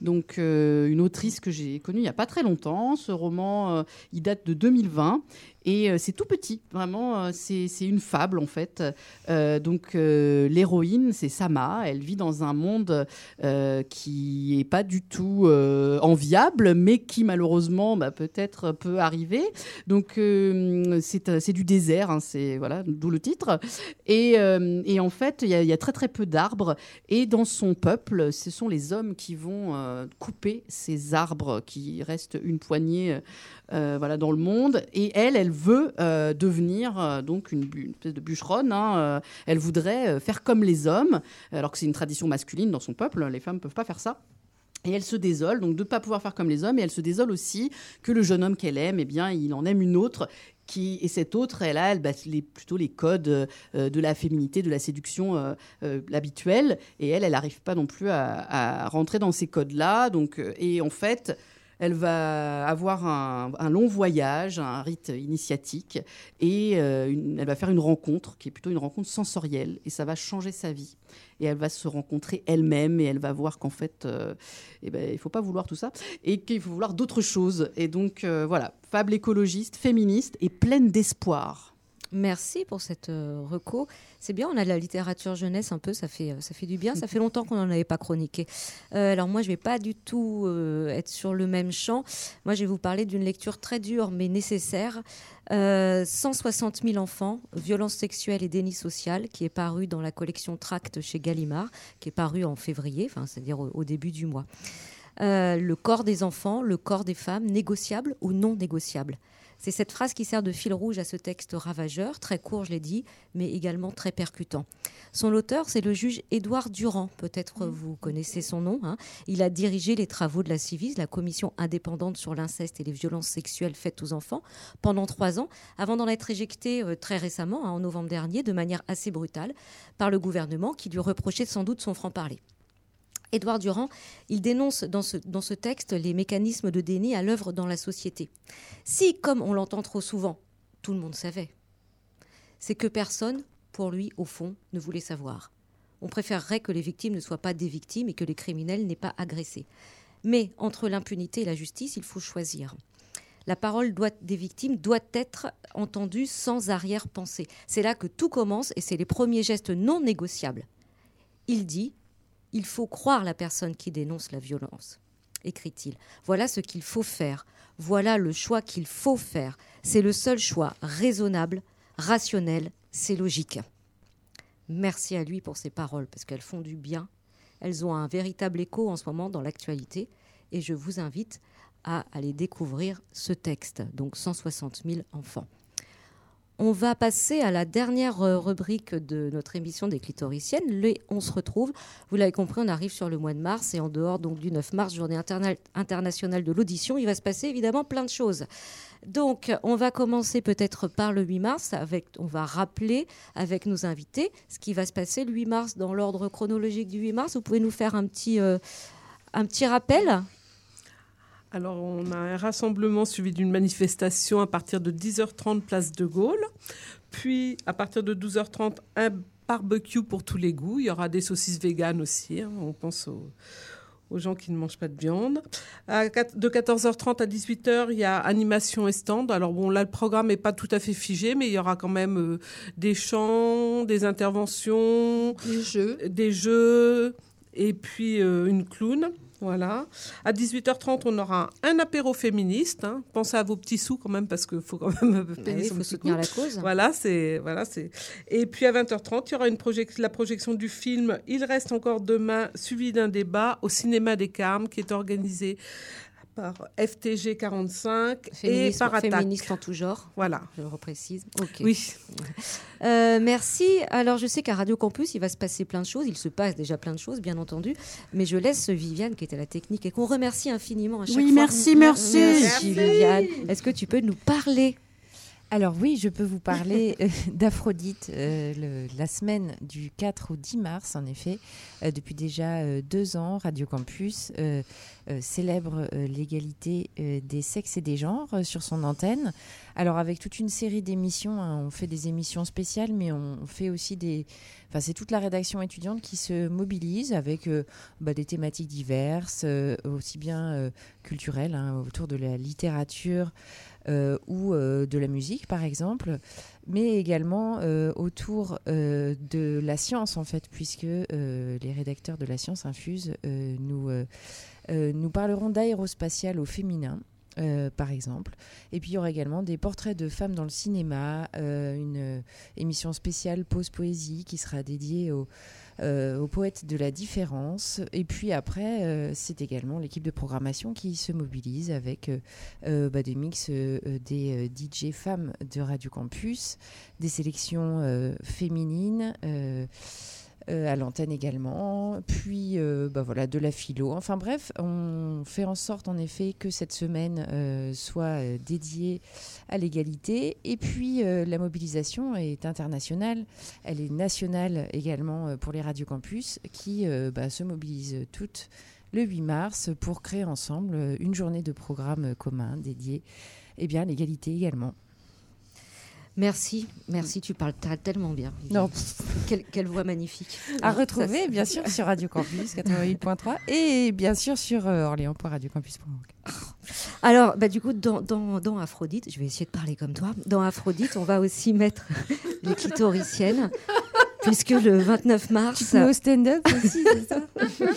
Donc, euh, une autrice que j'ai connue il n'y a pas très longtemps. Ce roman, euh, il date de 2020. Et euh, c'est tout petit, vraiment, c'est une fable en fait. Donc l'héroïne, c'est Sama, elle vit dans un monde qui est pas du tout enviable, mais qui malheureusement bah, peut-être peut arriver. Donc c'est du désert, hein, c'est voilà, d'où le titre. Et, et en fait, il y a très très peu d'arbres. Et dans son peuple, ce sont les hommes qui vont euh, couper ces arbres qui restent une poignée euh, voilà, dans le monde. Et elle, elle veut euh, devenir euh, donc une, espèce de bûcheronne. hein, euh, elle voudrait euh, faire comme les hommes, alors que c'est une tradition masculine dans son peuple. Les femmes ne peuvent pas faire ça. Et elle se désole donc de ne pas pouvoir faire comme les hommes. Et elle se désole aussi que le jeune homme qu'elle aime, eh bien, il en aime une autre. Qui, et cette autre, elle a plutôt les codes euh, de la féminité, de la séduction euh, euh, habituelle. Et elle, elle n'arrive pas non plus à, à rentrer dans ces codes-là. Donc, euh, et en fait, elle va avoir un, long voyage, un rite initiatique, et euh, elle va faire une rencontre qui est plutôt une rencontre sensorielle, et ça va changer sa vie. Et elle va se rencontrer elle-même, et elle va voir qu'en fait, euh, eh ben, il faut pas vouloir tout ça, et qu'il faut vouloir d'autres choses. Et donc euh, voilà, fable écologiste, féministe et pleine d'espoir.
Merci pour cette euh. C'est bien, on a de la littérature jeunesse un peu, ça fait, euh, du bien. Ça fait longtemps qu'on n'en avait pas chroniqué. Euh, alors moi, je vais pas du tout euh, être sur le même champ. Moi, je vais vous parler d'une lecture très dure mais nécessaire. Euh, 160 000 enfants, violences sexuelles et déni social, qui est paru dans la collection Tract chez Gallimard, qui est paru en février, c'est-à-dire au, début du mois. Le corps des enfants, le corps des femmes, négociable ou non négociable? C'est cette phrase qui sert de fil rouge à ce texte ravageur, très court, je l'ai dit, mais également très percutant. Son auteur, c'est le juge Édouard Durand. Peut-être vous connaissez son nom. hein. Il a dirigé les travaux de la CIVIS, la commission indépendante sur l'inceste et les violences sexuelles faites aux enfants, pendant trois ans, avant d'en être éjecté euh, très récemment, hein, en novembre dernier, de manière assez brutale, par le gouvernement qui lui reprochait sans doute son franc-parler. Édouard Durand, il dénonce dans ce, texte les mécanismes de déni à l'œuvre dans la société. Si, comme on l'entend trop souvent, tout le monde savait, c'est que personne, pour lui, au fond, ne voulait savoir. On préférerait que les victimes ne soient pas des victimes et que les criminels n'aient pas agressé. Mais entre l'impunité et la justice, il faut choisir. La parole des victimes doit être entendue sans arrière-pensée. C'est là que tout commence et c'est les premiers gestes non négociables. Il dit il faut croire la personne qui dénonce la violence, écrit-il. Voilà ce qu'il faut faire. Voilà le choix qu'il faut faire. C'est le seul choix raisonnable, rationnel, c'est logique. Merci à lui pour ces paroles, parce qu'elles font du bien. Elles ont un véritable écho en ce moment dans l'actualité, et je vous invite à aller découvrir ce texte, donc 160 000 enfants. On va passer à la dernière euh, rubrique de notre émission des clitoriciennes. On se retrouve. Vous l'avez compris, on arrive sur le mois de mars et en dehors donc du 9 mars, journée interna- internationale de l'audition, il va se passer évidemment plein de choses. Donc, on va commencer peut-être par le 8 mars. Avec, on va rappeler avec nos invités ce qui va se passer le 8 mars dans l'ordre chronologique du 8 mars. Vous pouvez nous faire un petit, euh, un petit rappel?
Alors, on a un rassemblement suivi d'une manifestation à partir de 10h30 place de Gaulle. Puis, à partir de 12h30, un barbecue pour tous les goûts. Il y aura des saucisses véganes aussi. hein. On pense aux, aux gens qui ne mangent pas de viande. À de 14h30 à 18h, il y a animation et stand. Alors, bon, là, le programme n'est pas tout à fait figé, mais il y aura quand même euh, des chants, des interventions,
des jeux,
des jeux et puis euh, une clown. Voilà. À 18h30, on aura un apéro féministe. hein. Pensez à vos petits sous quand même, parce qu'il faut quand même payer
Ah oui,
son
faut soutenir
coup.
la cause.
Voilà, c'est voilà, c'est. Et puis à 20h30, il y aura une la projection du film Il reste encore demain, suivi d'un débat au cinéma des Carmes, qui est organisé par FTG 45 et
Féminisme-
par Attaque.
féministe en tout genre.
Voilà.
Je le reprécise. Ok.
Oui.
Euh, merci. Alors, je sais qu'à Radio Campus, il va se passer plein de choses. Il se passe déjà plein de choses, bien entendu. Mais je laisse Viviane, qui était à la technique, et qu'on remercie infiniment à chaque
Oui,
fois.
merci, merci.
Merci,
Merci.
Viviane. Est-ce que tu peux nous parler
Alors oui, je peux vous parler euh, d'Aphrodite, euh, la semaine du 4 au 10 mars, en effet. Euh, depuis déjà deux ans, Radio Campus célèbre l'égalité des sexes et des genres sur son antenne. Alors avec toute une série d'émissions, hein, on fait des émissions spéciales, mais on fait aussi des... Enfin, c'est toute la rédaction étudiante qui se mobilise avec bah, des thématiques diverses, aussi bien culturelles, hein, autour de la littérature, ou euh, de la musique, par exemple, mais également euh, autour euh, de la science, en fait, puisque euh, les rédacteurs de la science infuse euh, nous, euh, euh, nous parleront d'aérospatial au féminin. euh, par exemple. Et puis il y aura également des portraits de femmes dans le cinéma, euh, une euh, émission spéciale Pause Poésie qui sera dédiée aux, euh, aux poètes de la différence. Et puis après, euh, c'est également l'équipe de programmation qui se mobilise avec euh, euh, bah, des mix des DJ femmes de Radio Campus, des sélections féminines. Euh, à l'antenne également, puis euh, bah voilà, de la philo. Enfin bref, on fait en sorte en effet que cette semaine euh, soit dédiée à l'égalité. Et puis la mobilisation est internationale, elle est nationale également pour les radios campus qui bah, se mobilisent toutes le 8 mars pour créer ensemble une journée de programme commun dédiée eh bien, à l'égalité également.
Merci, merci, tu parles tellement bien.
Non.
Quelle, quelle voix magnifique.
À retrouver, bien sûr, sur Radio Campus 88.3 et bien sûr sur euh, orléans.radiocampus.org.
Alors, bah, du coup, dans, dans, dans Aphrodite, je vais essayer de parler comme toi. Dans Aphrodite, on va aussi mettre les clitoriciennes, puisque le 29 mars.
Tu au stand-up aussi, c'est ça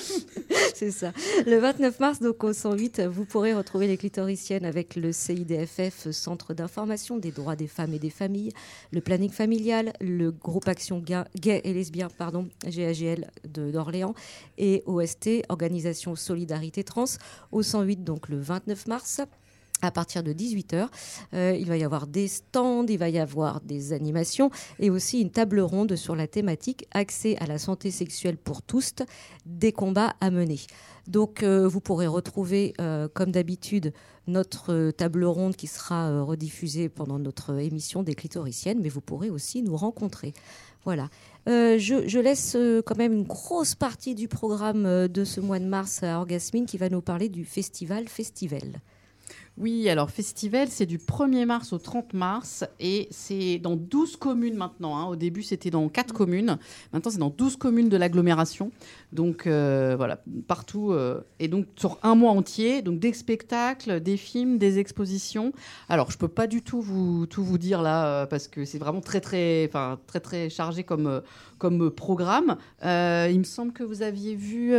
C'est ça. Le 29 mars, donc au 108, vous pourrez retrouver les clitoriciennes avec le CIDFF, Centre d'information des droits des femmes et des familles, le planning familial, le groupe Action Ga- Gay et Lesbien, pardon, GAGL de- d'Orléans, et OST, Organisation Solidarité Trans, au 108, donc le 29 mars. À partir de 18h, il va y avoir des stands, il va y avoir des animations et aussi une table ronde sur la thématique accès à la santé sexuelle pour tous, des combats à mener. Donc euh, vous pourrez retrouver, euh, comme d'habitude, notre euh, table ronde qui sera euh, rediffusée pendant notre émission des clitoriciennes, mais vous pourrez aussi nous rencontrer. Voilà. Euh, je, laisse euh, quand même une grosse partie du programme euh, de ce mois de mars à Orgasmine qui va nous parler du festival Festival.
Oui, alors festival, c'est du 1er mars au 30 mars et c'est dans 12 communes maintenant. hein. Au début, c'était dans 4 communes. Maintenant, c'est dans 12 communes de l'agglomération. Donc euh, voilà, partout. euh, et donc sur un mois entier, donc des spectacles, des films, des expositions. Alors, je peux pas du tout vous, tout vous dire là euh, parce que c'est vraiment très, très, enfin, très, très chargé comme, comme programme. Il me semble que vous aviez vu,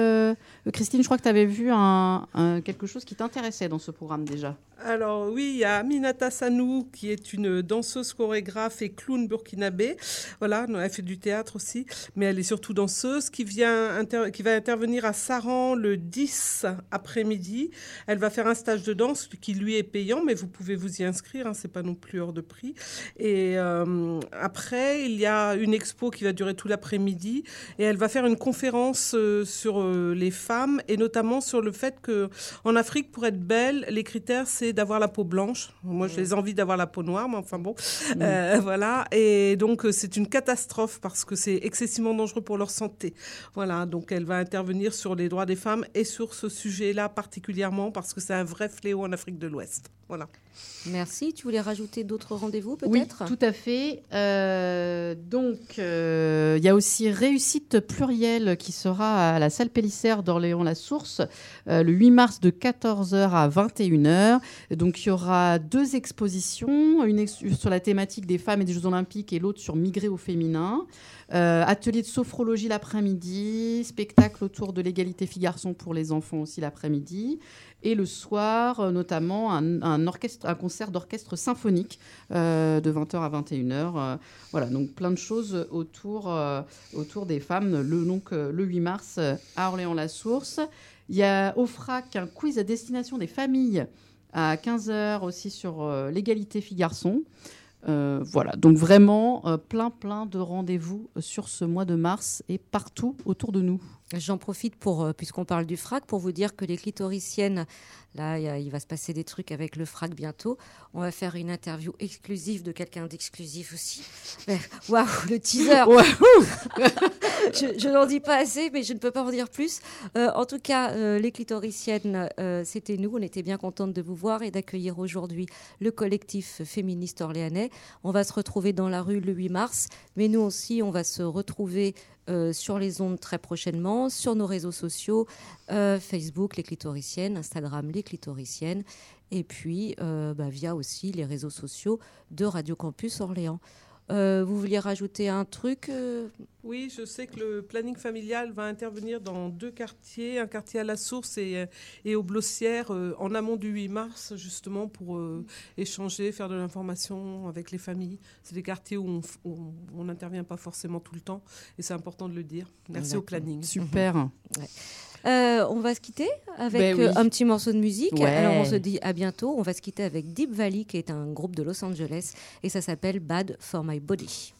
Christine, je crois que tu avais vu un, un- quelque chose qui t'intéressait dans ce programme déjà.
Alors oui, il y a Aminata Sanou qui est une danseuse chorégraphe et clown burkinabé. Voilà, elle fait du théâtre aussi, mais elle est surtout danseuse qui vient qui va intervenir à Saran le 10 après-midi. Elle va faire un stage de danse qui lui est payant, mais vous pouvez vous y inscrire, hein, c'est pas non plus hors de prix. Et euh, après, il y a une expo qui va durer tout l'après-midi et elle va faire une conférence euh, sur euh, les femmes et notamment sur le fait que en Afrique, pour être belle, les critères c'est d'avoir la peau blanche. Moi, je les envie d'avoir la peau noire, mais enfin bon, Euh, voilà. Et donc euh, c'est une catastrophe parce que c'est excessivement dangereux pour leur santé. Voilà. Donc elle va intervenir sur les droits des femmes et sur ce sujet-là particulièrement parce que c'est un vrai fléau en Afrique de l'Ouest. Voilà.
Merci. Tu voulais rajouter d'autres rendez-vous
Oui,
peut-être?
tout à fait. Euh, donc, euh, il y a aussi Réussite plurielle qui sera à la salle Pélissère d'Orléans-la-Source euh, le 8 mars de 14h à 21h. Donc, il y aura deux expositions, une ex- sur la thématique des femmes et des Jeux Olympiques et l'autre sur migrer au féminin. Atelier de sophrologie l'après-midi, spectacle autour de l'égalité filles-garçons pour les enfants aussi l'après-midi. Et le soir, euh, notamment, un, concert d'orchestre symphonique euh, de 20h à 21h. euh, voilà, donc plein de choses autour, des femmes. Le, donc, le 8 mars à Orléans-la-Source. Il y a au FRAC un quiz à destination des familles à 15h aussi sur l'égalité filles-garçons. Voilà, donc vraiment plein plein de rendez-vous sur ce mois de mars et partout autour de nous.
J'en profite pour, euh, puisqu'on parle du frac, pour vous dire que les clitoriciennes, là, il va se passer des trucs avec le frac bientôt. On va faire une interview exclusive de quelqu'un d'exclusif aussi. Waouh, le teaser Je, je n'en dis pas assez, mais je ne peux pas en dire plus. Euh, en tout cas, euh, les clitoriciennes, euh, c'était nous. On était bien contentes de vous voir et d'accueillir aujourd'hui le collectif féministe orléanais. On va se retrouver dans la rue le 8 mars, mais nous aussi, on va se retrouver euh, sur les ondes très prochainement, sur nos réseaux sociaux, euh, Facebook, les clitoriciennes, Instagram, les clitoriciennes, et puis euh, bah, via aussi les réseaux sociaux de Radio Campus Orléans. Euh, vous vouliez rajouter un truc euh,
Oui, je sais que le planning familial va intervenir dans deux quartiers, un quartier à la Source et, et au Blossière, euh, en amont du 8 mars, justement pour euh, échanger, faire de l'information avec les familles. C'est des quartiers où on n'intervient pas forcément tout le temps, et c'est important de le dire. Merci au planning.
Super.
Ouais. Euh, on va se quitter avec
Ben oui.
euh, un petit morceau de musique.
Ouais.
Alors on se dit à bientôt. On va se quitter avec Deep Valley, qui est un groupe de Los Angeles, et ça s'appelle Bad for My Body.